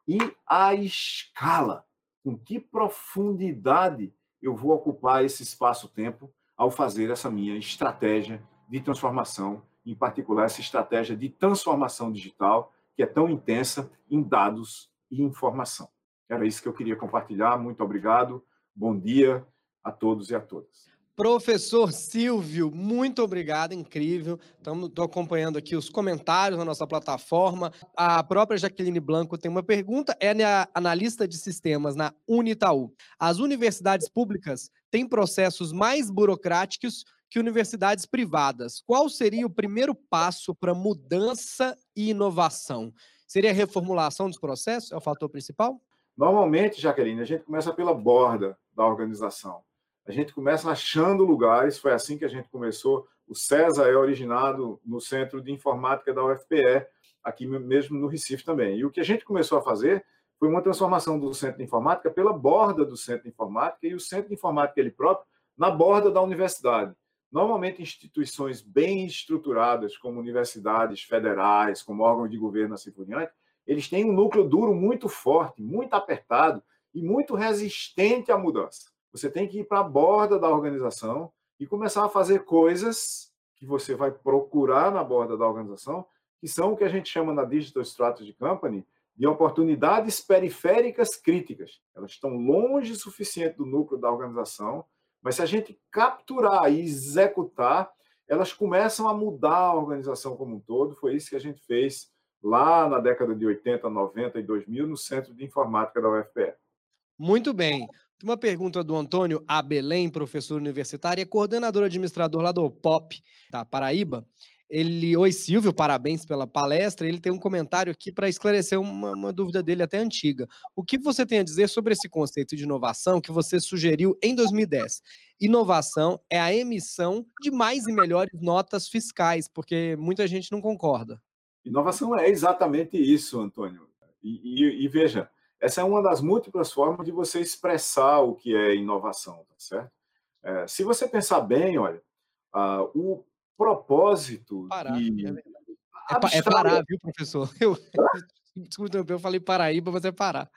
e a escala, com que profundidade eu vou ocupar esse espaço-tempo ao fazer essa minha estratégia de transformação, em particular essa estratégia de transformação digital, que é tão intensa em dados e informação. Era isso que eu queria compartilhar. Muito obrigado. Bom dia a todos e a todas. Professor Silvio, muito obrigado, incrível. Estou acompanhando aqui os comentários na nossa plataforma. A própria Jaqueline Blanco tem uma pergunta. É analista de sistemas na Unitaú. As universidades públicas têm processos mais burocráticos que universidades privadas. Qual seria o primeiro passo para mudança e inovação? Seria a reformulação dos processos? É o fator principal? Normalmente, Jaqueline, a gente começa pela borda da organização. A gente começa achando lugares, foi assim que a gente começou. O César é originado no Centro de Informática da UFPE, aqui mesmo no Recife também. E o que a gente começou a fazer foi uma transformação do Centro de Informática pela borda do Centro de Informática e o Centro de Informática ele próprio na borda da universidade. Normalmente, instituições bem estruturadas, como universidades federais, como órgãos de governo assim por diante, eles têm um núcleo duro muito forte, muito apertado e muito resistente à mudança. Você tem que ir para a borda da organização e começar a fazer coisas que você vai procurar na borda da organização, que são o que a gente chama na Digital Strategy Company de oportunidades periféricas críticas. Elas estão longe o suficiente do núcleo da organização, mas se a gente capturar e executar, elas começam a mudar a organização como um todo. Foi isso que a gente fez lá na década de 80, 90 e 2000 no Centro de Informática da UFPE. Muito bem. Uma pergunta do Antônio A. Belém, professor universitário e coordenador administrador lá do POP, da Paraíba. Ele, oi Silvio, parabéns pela palestra. Ele tem um comentário aqui para esclarecer uma, uma, dúvida dele até antiga. O que você tem a dizer sobre esse conceito de inovação que você sugeriu em 2010? Inovação é a emissão de mais e melhores notas fiscais, porque muita gente não concorda. Inovação é exatamente isso, Antônio. e, e, e veja, essa é uma das múltiplas formas de você expressar o que é inovação, tá certo? É, se você pensar bem, olha, uh, o propósito parar, de... É, é, parar, viu, professor? Eu, desculpa, eu falei Paraíba, mas é parar.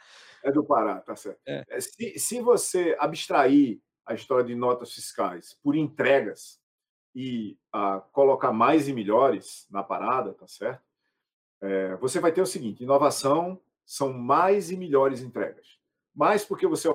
É do Pará, tá certo. É. é. Se, se você abstrair a história de notas fiscais por entregas e uh, colocar mais e melhores na parada, tá certo? É, você vai ter o seguinte: inovação são mais e melhores entregas. Mais porque você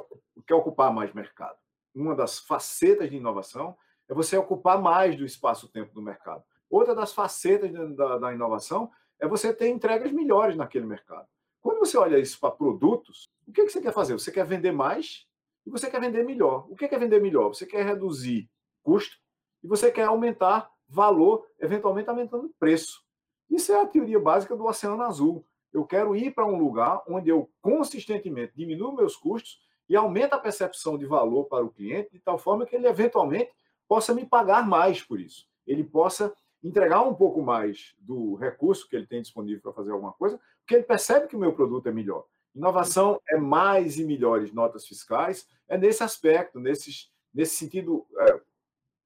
quer ocupar mais mercado. Uma das facetas de inovação é você ocupar mais do espaço-tempo do mercado. Outra das facetas da, da, inovação é você ter entregas melhores naquele mercado. Quando você olha isso para produtos, o que, que você quer fazer? Você quer vender mais e você quer vender melhor. O que é vender melhor? Você quer reduzir custo e você quer aumentar valor, eventualmente aumentando preço. Isso é a teoria básica do Oceano Azul. Eu quero ir para um lugar onde eu consistentemente diminuo meus custos e aumento a percepção de valor para o cliente, de tal forma que ele eventualmente possa me pagar mais por isso. Ele possa entregar um pouco mais do recurso que ele tem disponível para fazer alguma coisa, porque ele percebe que o meu produto é melhor. Inovação é mais e melhores notas fiscais, é nesse aspecto, nesse, nesse sentido é,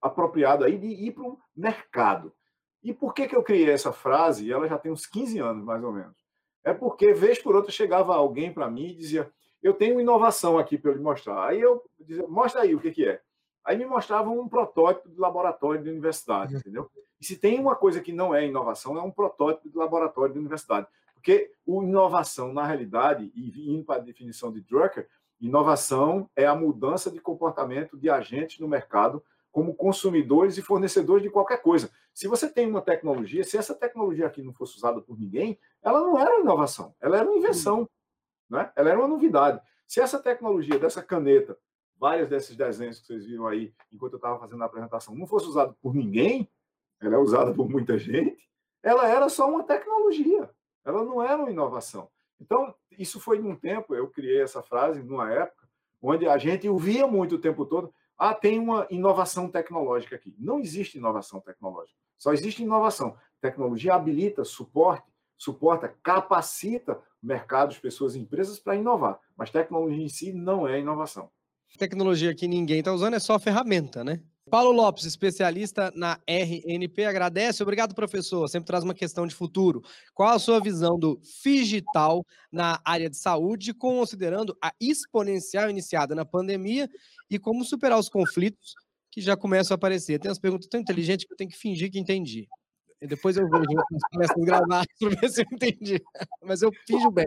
apropriado aí de ir para o mercado. E por que, que eu criei essa frase? Ela já tem uns 15 anos, mais ou menos. É porque, vez por outra, chegava alguém para mim e dizia: Eu tenho inovação aqui para eu lhe mostrar. Aí eu dizia: Mostra aí o que, que é. Aí me mostravam um protótipo de laboratório de universidade, uhum. entendeu? E se tem uma coisa que não é inovação, é um protótipo de laboratório de universidade. Porque o inovação, na realidade, e indo para a definição de Drucker, inovação é a mudança de comportamento de agentes no mercado como consumidores e fornecedores de qualquer coisa. Se você tem uma tecnologia, se essa tecnologia aqui não fosse usada por ninguém, ela não era inovação, ela era uma invenção, né? ela era uma novidade. Se essa tecnologia dessa caneta, vários desses desenhos que vocês viram aí enquanto eu estava fazendo a apresentação, não fosse usada por ninguém, ela é usada por muita gente, ela era só uma tecnologia, ela não era uma inovação. Então, isso foi num tempo, eu criei essa frase numa época, onde a gente ouvia muito o tempo todo, ah, tem uma inovação tecnológica aqui. Não existe inovação tecnológica. Só existe inovação. Tecnologia habilita, suporte, suporta, capacita mercados, pessoas e empresas para inovar. Mas tecnologia em si não é inovação. Tecnologia que ninguém está usando é só ferramenta, né? Paulo Lopes, especialista na RNP, agradece. Obrigado, professor. Sempre traz uma questão de futuro. Qual a sua visão do digital na área de saúde, considerando a exponencial iniciada na pandemia e como superar os conflitos que já começam a aparecer? Tem umas perguntas tão inteligentes que eu tenho que fingir que entendi. E depois eu vejo as palestras gravadas para ver se eu entendi. Mas eu finjo bem.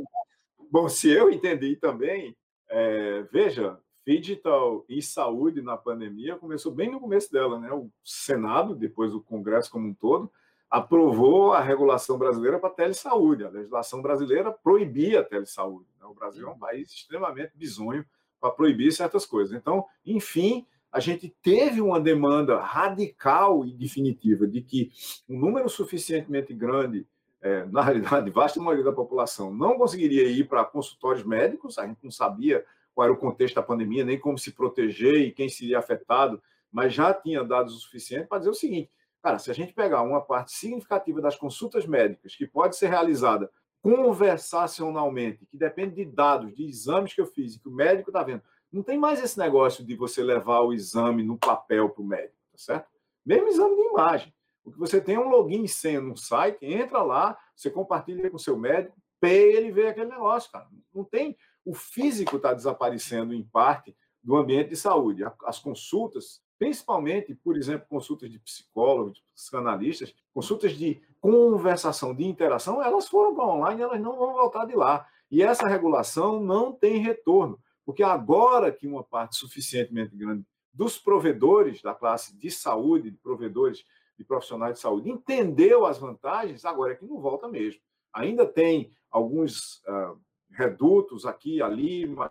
Bom, se eu entendi também, é, veja, digital e saúde na pandemia começou bem no começo dela, né? O Senado, depois o Congresso como um todo, aprovou a regulação brasileira para a telesaúde. A legislação brasileira proibia a telesaúde. Né? O Brasil é um país extremamente bizonho para proibir certas coisas. Então, enfim, a gente teve uma demanda radical e definitiva de que um número suficientemente grande, é, na realidade, vasta maioria da população, não conseguiria ir para consultórios médicos, a gente não sabia qual era o contexto da pandemia, nem como se proteger e quem seria afetado, mas já tinha dados o suficiente para dizer o seguinte: cara, se a gente pegar uma parte significativa das consultas médicas que pode ser realizada conversacionalmente, que depende de dados, de exames que eu fiz e que o médico está vendo, não tem mais esse negócio de você levar o exame no papel para o médico, tá certo? Mesmo exame de imagem. O que você tem é um login e senha no site, entra lá, você compartilha com o seu médico, pay, ele vê aquele negócio, cara. Não tem o físico está desaparecendo em parte do ambiente de saúde. As consultas, principalmente, por exemplo, consultas de psicólogos, de psicanalistas, consultas de conversação, de interação, elas foram para online, elas não vão voltar de lá. E essa regulação não tem retorno, porque agora que uma parte suficientemente grande dos provedores da classe de saúde, de provedores de profissionais de saúde, entendeu as vantagens, agora é que não volta mesmo. Ainda tem alguns uh, redutos aqui e ali, mas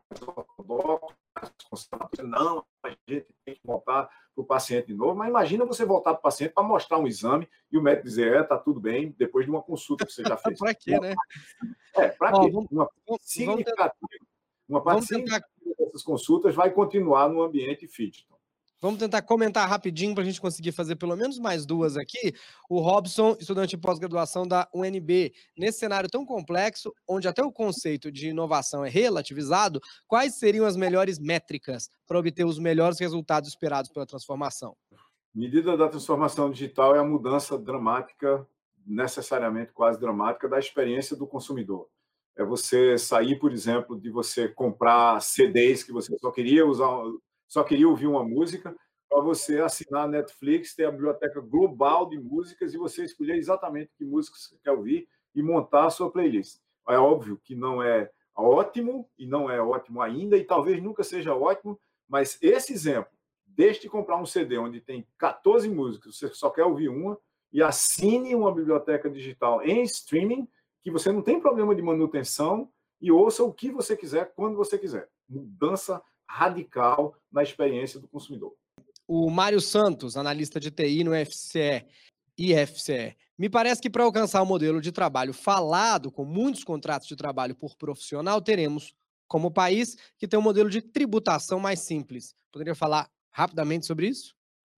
não, a gente tem que voltar para o paciente de novo, mas imagina você voltar para o paciente para mostrar um exame e o médico dizer, é, está tudo bem, depois de uma consulta que você já fez. para quê, né? É, para quê? Vamos, uma significativa, uma parte significativa dessas consultas vai continuar no ambiente FIT. Vamos tentar comentar rapidinho para a gente conseguir fazer pelo menos mais duas aqui. O Robson, estudante de pós-graduação da UNB. Nesse cenário tão complexo, onde até o conceito de inovação é relativizado, quais seriam as melhores métricas para obter os melhores resultados esperados pela transformação? Medida da transformação digital é a mudança dramática, necessariamente quase dramática, da experiência do consumidor. É você sair, por exemplo, de você comprar CDs que você só queria usar só queria ouvir uma música, para você assinar a Netflix, ter a biblioteca global de músicas e você escolher exatamente que músicas você quer ouvir e montar a sua playlist. É óbvio que não é ótimo e não é ótimo ainda e talvez nunca seja ótimo, mas esse exemplo, deixe comprar um CD onde tem 14 músicas, você só quer ouvir uma e assine uma biblioteca digital em streaming que você não tem problema de manutenção e ouça o que você quiser quando você quiser. Mudança radical na experiência do consumidor. O Mário Santos, analista de TI no FCE, IFCE. Me parece que para alcançar o um modelo de trabalho falado, com muitos contratos de trabalho por profissional, teremos, como país, que tem um modelo de tributação mais simples. Poderia falar rapidamente sobre isso?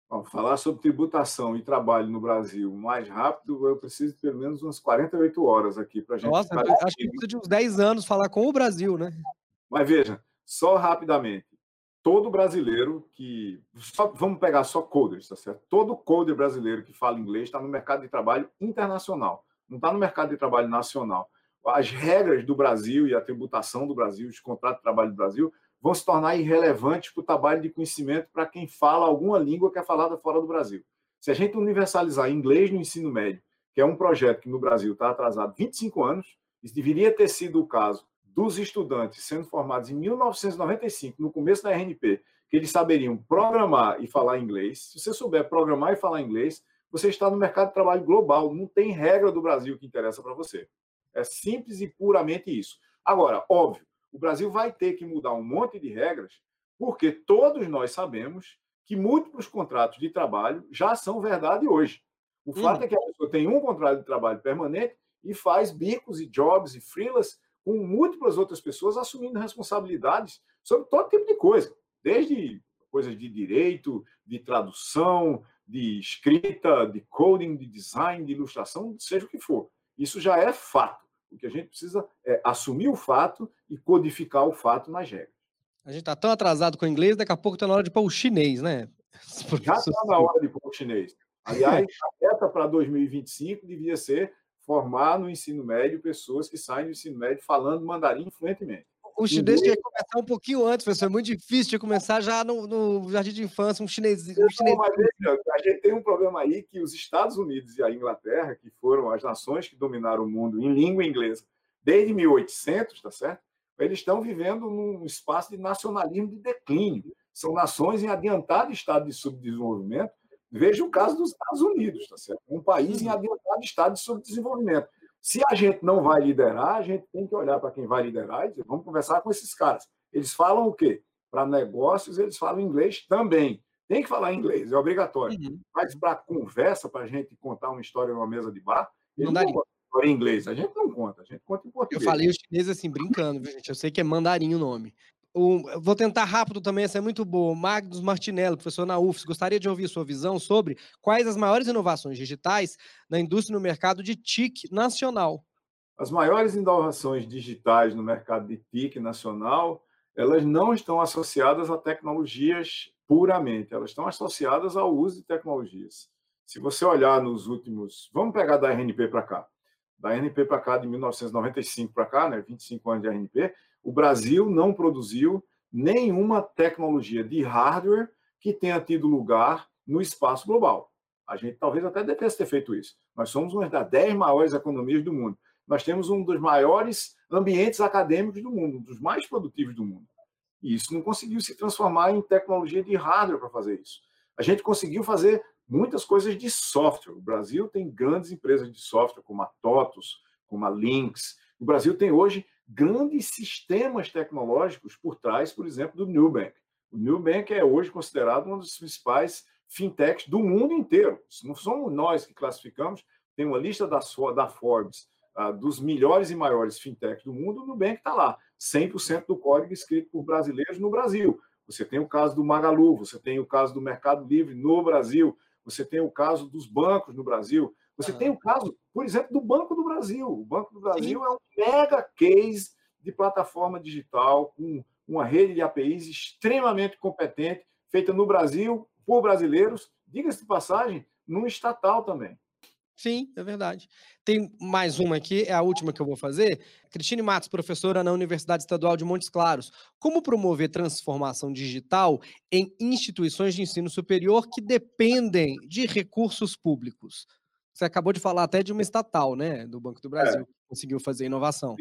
Bom, falar sobre tributação e trabalho no Brasil mais rápido, eu preciso de pelo menos umas 48 horas aqui para a gente. Nossa, acho que precisa de uns 10 anos falar com o Brasil, né? Mas veja, só rapidamente, todo brasileiro que. Só, vamos pegar só coders, tá certo? Todo coder brasileiro que fala inglês está no mercado de trabalho internacional, não está no mercado de trabalho nacional. As regras do Brasil e a tributação do Brasil, os contratos de trabalho do Brasil, vão se tornar irrelevantes para o trabalho de conhecimento para quem fala alguma língua que é falada fora do Brasil. Se a gente universalizar inglês no ensino médio, que é um projeto que no Brasil está atrasado 25 anos, isso deveria ter sido o caso dos estudantes sendo formados em 1995, no começo da RNP, que eles saberiam programar e falar inglês. Se você souber programar e falar inglês, você está no mercado de trabalho global. Não tem regra do Brasil que interessa para você. É simples e puramente isso. Agora, óbvio, o Brasil vai ter que mudar um monte de regras, porque todos nós sabemos que múltiplos contratos de trabalho já são verdade hoje. O hum. fato é que a pessoa tem um contrato de trabalho permanente e faz bicos e jobs e freelas com múltiplas outras pessoas assumindo responsabilidades sobre todo tipo de coisa, desde coisas de direito, de tradução, de escrita, de coding, de design, de ilustração, seja o que for. Isso já é fato. O que a gente precisa é assumir o fato e codificar o fato nas regras. A gente está tão atrasado com o inglês, daqui a pouco está na hora de pôr o chinês, né? Já está na hora de pôr o chinês. Aliás, a meta para 2025 devia ser formar no ensino médio pessoas que saem do ensino médio falando mandarim fluentemente. O chinês tinha que começar um pouquinho antes, professor. É muito difícil de começar já no, no jardim de infância, um chinês. Um chinês... a gente tem um problema aí que os Estados Unidos e a Inglaterra, que foram as nações que dominaram o mundo em língua inglesa desde 1800, tá certo? Eles estão vivendo num espaço de nacionalismo de declínio. São nações em adiantado estado de subdesenvolvimento Veja o caso dos Estados Unidos, tá certo? Um país em uhum. adiantado estado de subdesenvolvimento. Se a gente não vai liderar, a gente tem que olhar para quem vai liderar e dizer, vamos conversar com esses caras. Eles falam o quê? Para negócios, eles falam inglês também. Tem que falar inglês, é obrigatório. Uhum. Mas para conversa, para a gente contar uma história numa mesa de bar, não dá história em inglês. A gente não conta, a gente conta em português. Eu falei o chinês assim, brincando, viu, gente? Eu sei que é mandarim o nome. Vou tentar rápido também, essa é muito boa. Magnus Martinello, professor na UFS, gostaria de ouvir sua visão sobre quais as maiores inovações digitais na indústria e no mercado de TIC nacional. As maiores inovações digitais no mercado de TIC nacional, elas não estão associadas a tecnologias puramente, elas estão associadas ao uso de tecnologias. Se você olhar nos últimos, vamos pegar da RNP para cá, da RNP para cá de 1995 para cá, né, 25 anos de RNP, o Brasil não produziu nenhuma tecnologia de hardware que tenha tido lugar no espaço global. A gente talvez até devesse ter feito isso. Nós somos uma das dez maiores economias do mundo. Nós temos um dos maiores ambientes acadêmicos do mundo, um dos mais produtivos do mundo. E isso não conseguiu se transformar em tecnologia de hardware para fazer isso. A gente conseguiu fazer muitas coisas de software. O Brasil tem grandes empresas de software, como a TOTUS, como a Lynx. O Brasil tem hoje grandes sistemas tecnológicos por trás, por exemplo, do Nubank. O Nubank é hoje considerado uma das principais fintechs do mundo inteiro. Não somos nós que classificamos, tem uma lista da, da Forbes uh, dos melhores e maiores fintechs do mundo, o Nubank está lá. 100% do código escrito por brasileiros no Brasil. Você tem o caso do Magalu, você tem o caso do Mercado Livre no Brasil, você tem o caso dos bancos no Brasil, você tem o caso, por exemplo, do Banco do Brasil. O Banco do Brasil Sim. é um mega case de plataforma digital com uma rede de APIs extremamente competente, feita no Brasil, por brasileiros, diga-se de passagem, num estatal também. Sim, é verdade. Tem mais uma aqui, é a última que eu vou fazer. Cristine Matos, professora na Universidade Estadual de Montes Claros. Como promover transformação digital em instituições de ensino superior que dependem de recursos públicos? Você acabou de falar até de uma estatal, né, do Banco do Brasil, é. que conseguiu fazer inovação.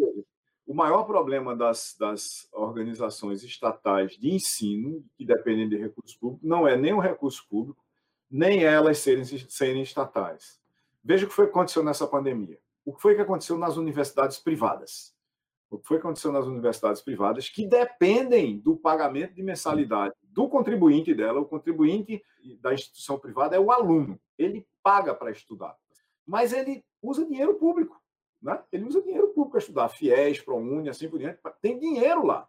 O maior problema das, das organizações estatais de ensino, que dependem de recursos públicos, não é nem o recurso público, nem elas serem, serem estatais. Veja o que foi que aconteceu nessa pandemia. O que foi que aconteceu nas universidades privadas? O que foi que aconteceu nas universidades privadas que dependem do pagamento de mensalidade do contribuinte dela. O contribuinte da instituição privada é o aluno. Ele paga para estudar, mas ele usa dinheiro público. Né? Ele usa dinheiro público para estudar, FIES, ProUni, assim por diante. Tem dinheiro lá,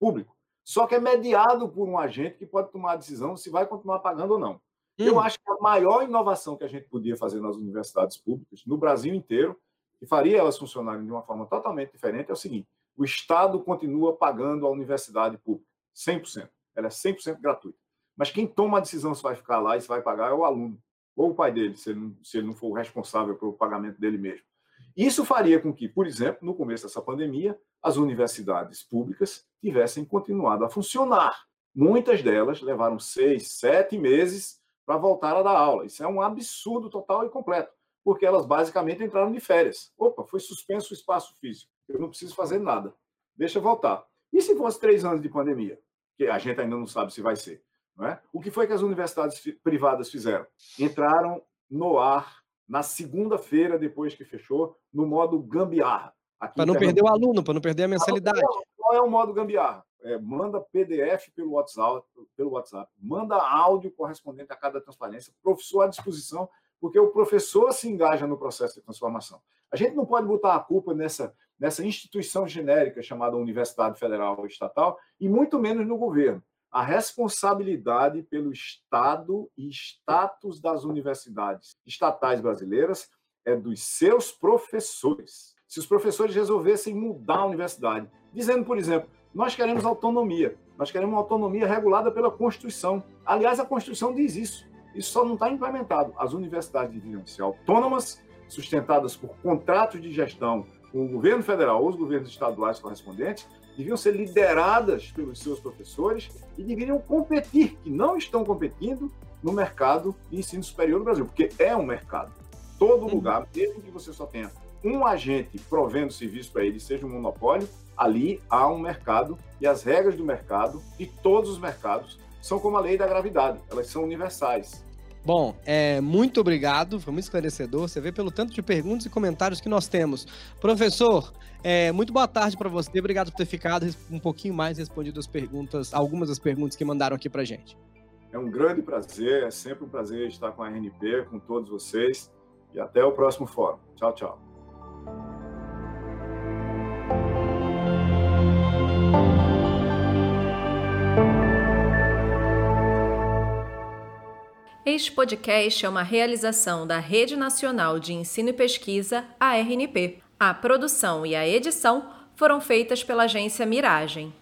público. Só que é mediado por um agente que pode tomar a decisão se vai continuar pagando ou não. Hum. Eu acho que a maior inovação que a gente podia fazer nas universidades públicas, no Brasil inteiro, que faria elas funcionarem de uma forma totalmente diferente, é o seguinte: o Estado continua pagando a universidade pública, 100%. Ela é 100% gratuita. Mas quem toma a decisão se vai ficar lá e se vai pagar é o aluno, ou o pai dele, se ele não, se ele não for o responsável pelo pagamento dele mesmo. Isso faria com que, por exemplo, no começo dessa pandemia, as universidades públicas tivessem continuado a funcionar. Muitas delas levaram seis, sete meses para voltar a dar aula. Isso é um absurdo total e completo, porque elas basicamente entraram de férias. Opa, foi suspenso o espaço físico. Eu não preciso fazer nada. Deixa voltar. E se fosse três anos de pandemia? Que a gente ainda não sabe se vai ser. É? O que foi que as universidades privadas fizeram? Entraram no ar na segunda-feira, depois que fechou, no modo gambiarra. Para não perder o aluno, para não perder a mensalidade. Qual é o modo gambiarra? É, manda PDF pelo WhatsApp, pelo WhatsApp, manda áudio correspondente a cada transparência, professor à disposição, porque o professor se engaja no processo de transformação. A gente não pode botar a culpa nessa, nessa instituição genérica chamada Universidade Federal ou Estatal, e muito menos no governo a responsabilidade pelo estado e status das universidades estatais brasileiras é dos seus professores. Se os professores resolvessem mudar a universidade, dizendo, por exemplo, nós queremos autonomia, nós queremos uma autonomia regulada pela Constituição. Aliás, a Constituição diz isso. Isso só não está implementado. As universidades deveriam ser autônomas, sustentadas por contratos de gestão com o governo federal ou os governos estaduais correspondentes, deviam ser lideradas pelos seus professores e deveriam competir, que não estão competindo no mercado de ensino superior no Brasil, porque é um mercado. Todo uhum. lugar, mesmo que você só tenha um agente provendo serviço para ele, seja um monopólio, ali há um mercado e as regras do mercado e todos os mercados são como a lei da gravidade, elas são universais. Bom, é, muito obrigado, foi muito esclarecedor. Você vê pelo tanto de perguntas e comentários que nós temos. Professor, é, muito boa tarde para você. Obrigado por ter ficado um pouquinho mais respondido as perguntas, algumas das perguntas que mandaram aqui para gente. É um grande prazer, é sempre um prazer estar com a RNP, com todos vocês. E até o próximo fórum. Tchau, tchau. Este podcast é uma realização da Rede Nacional de Ensino e Pesquisa, a RNP. A produção e a edição foram feitas pela agência Miragem.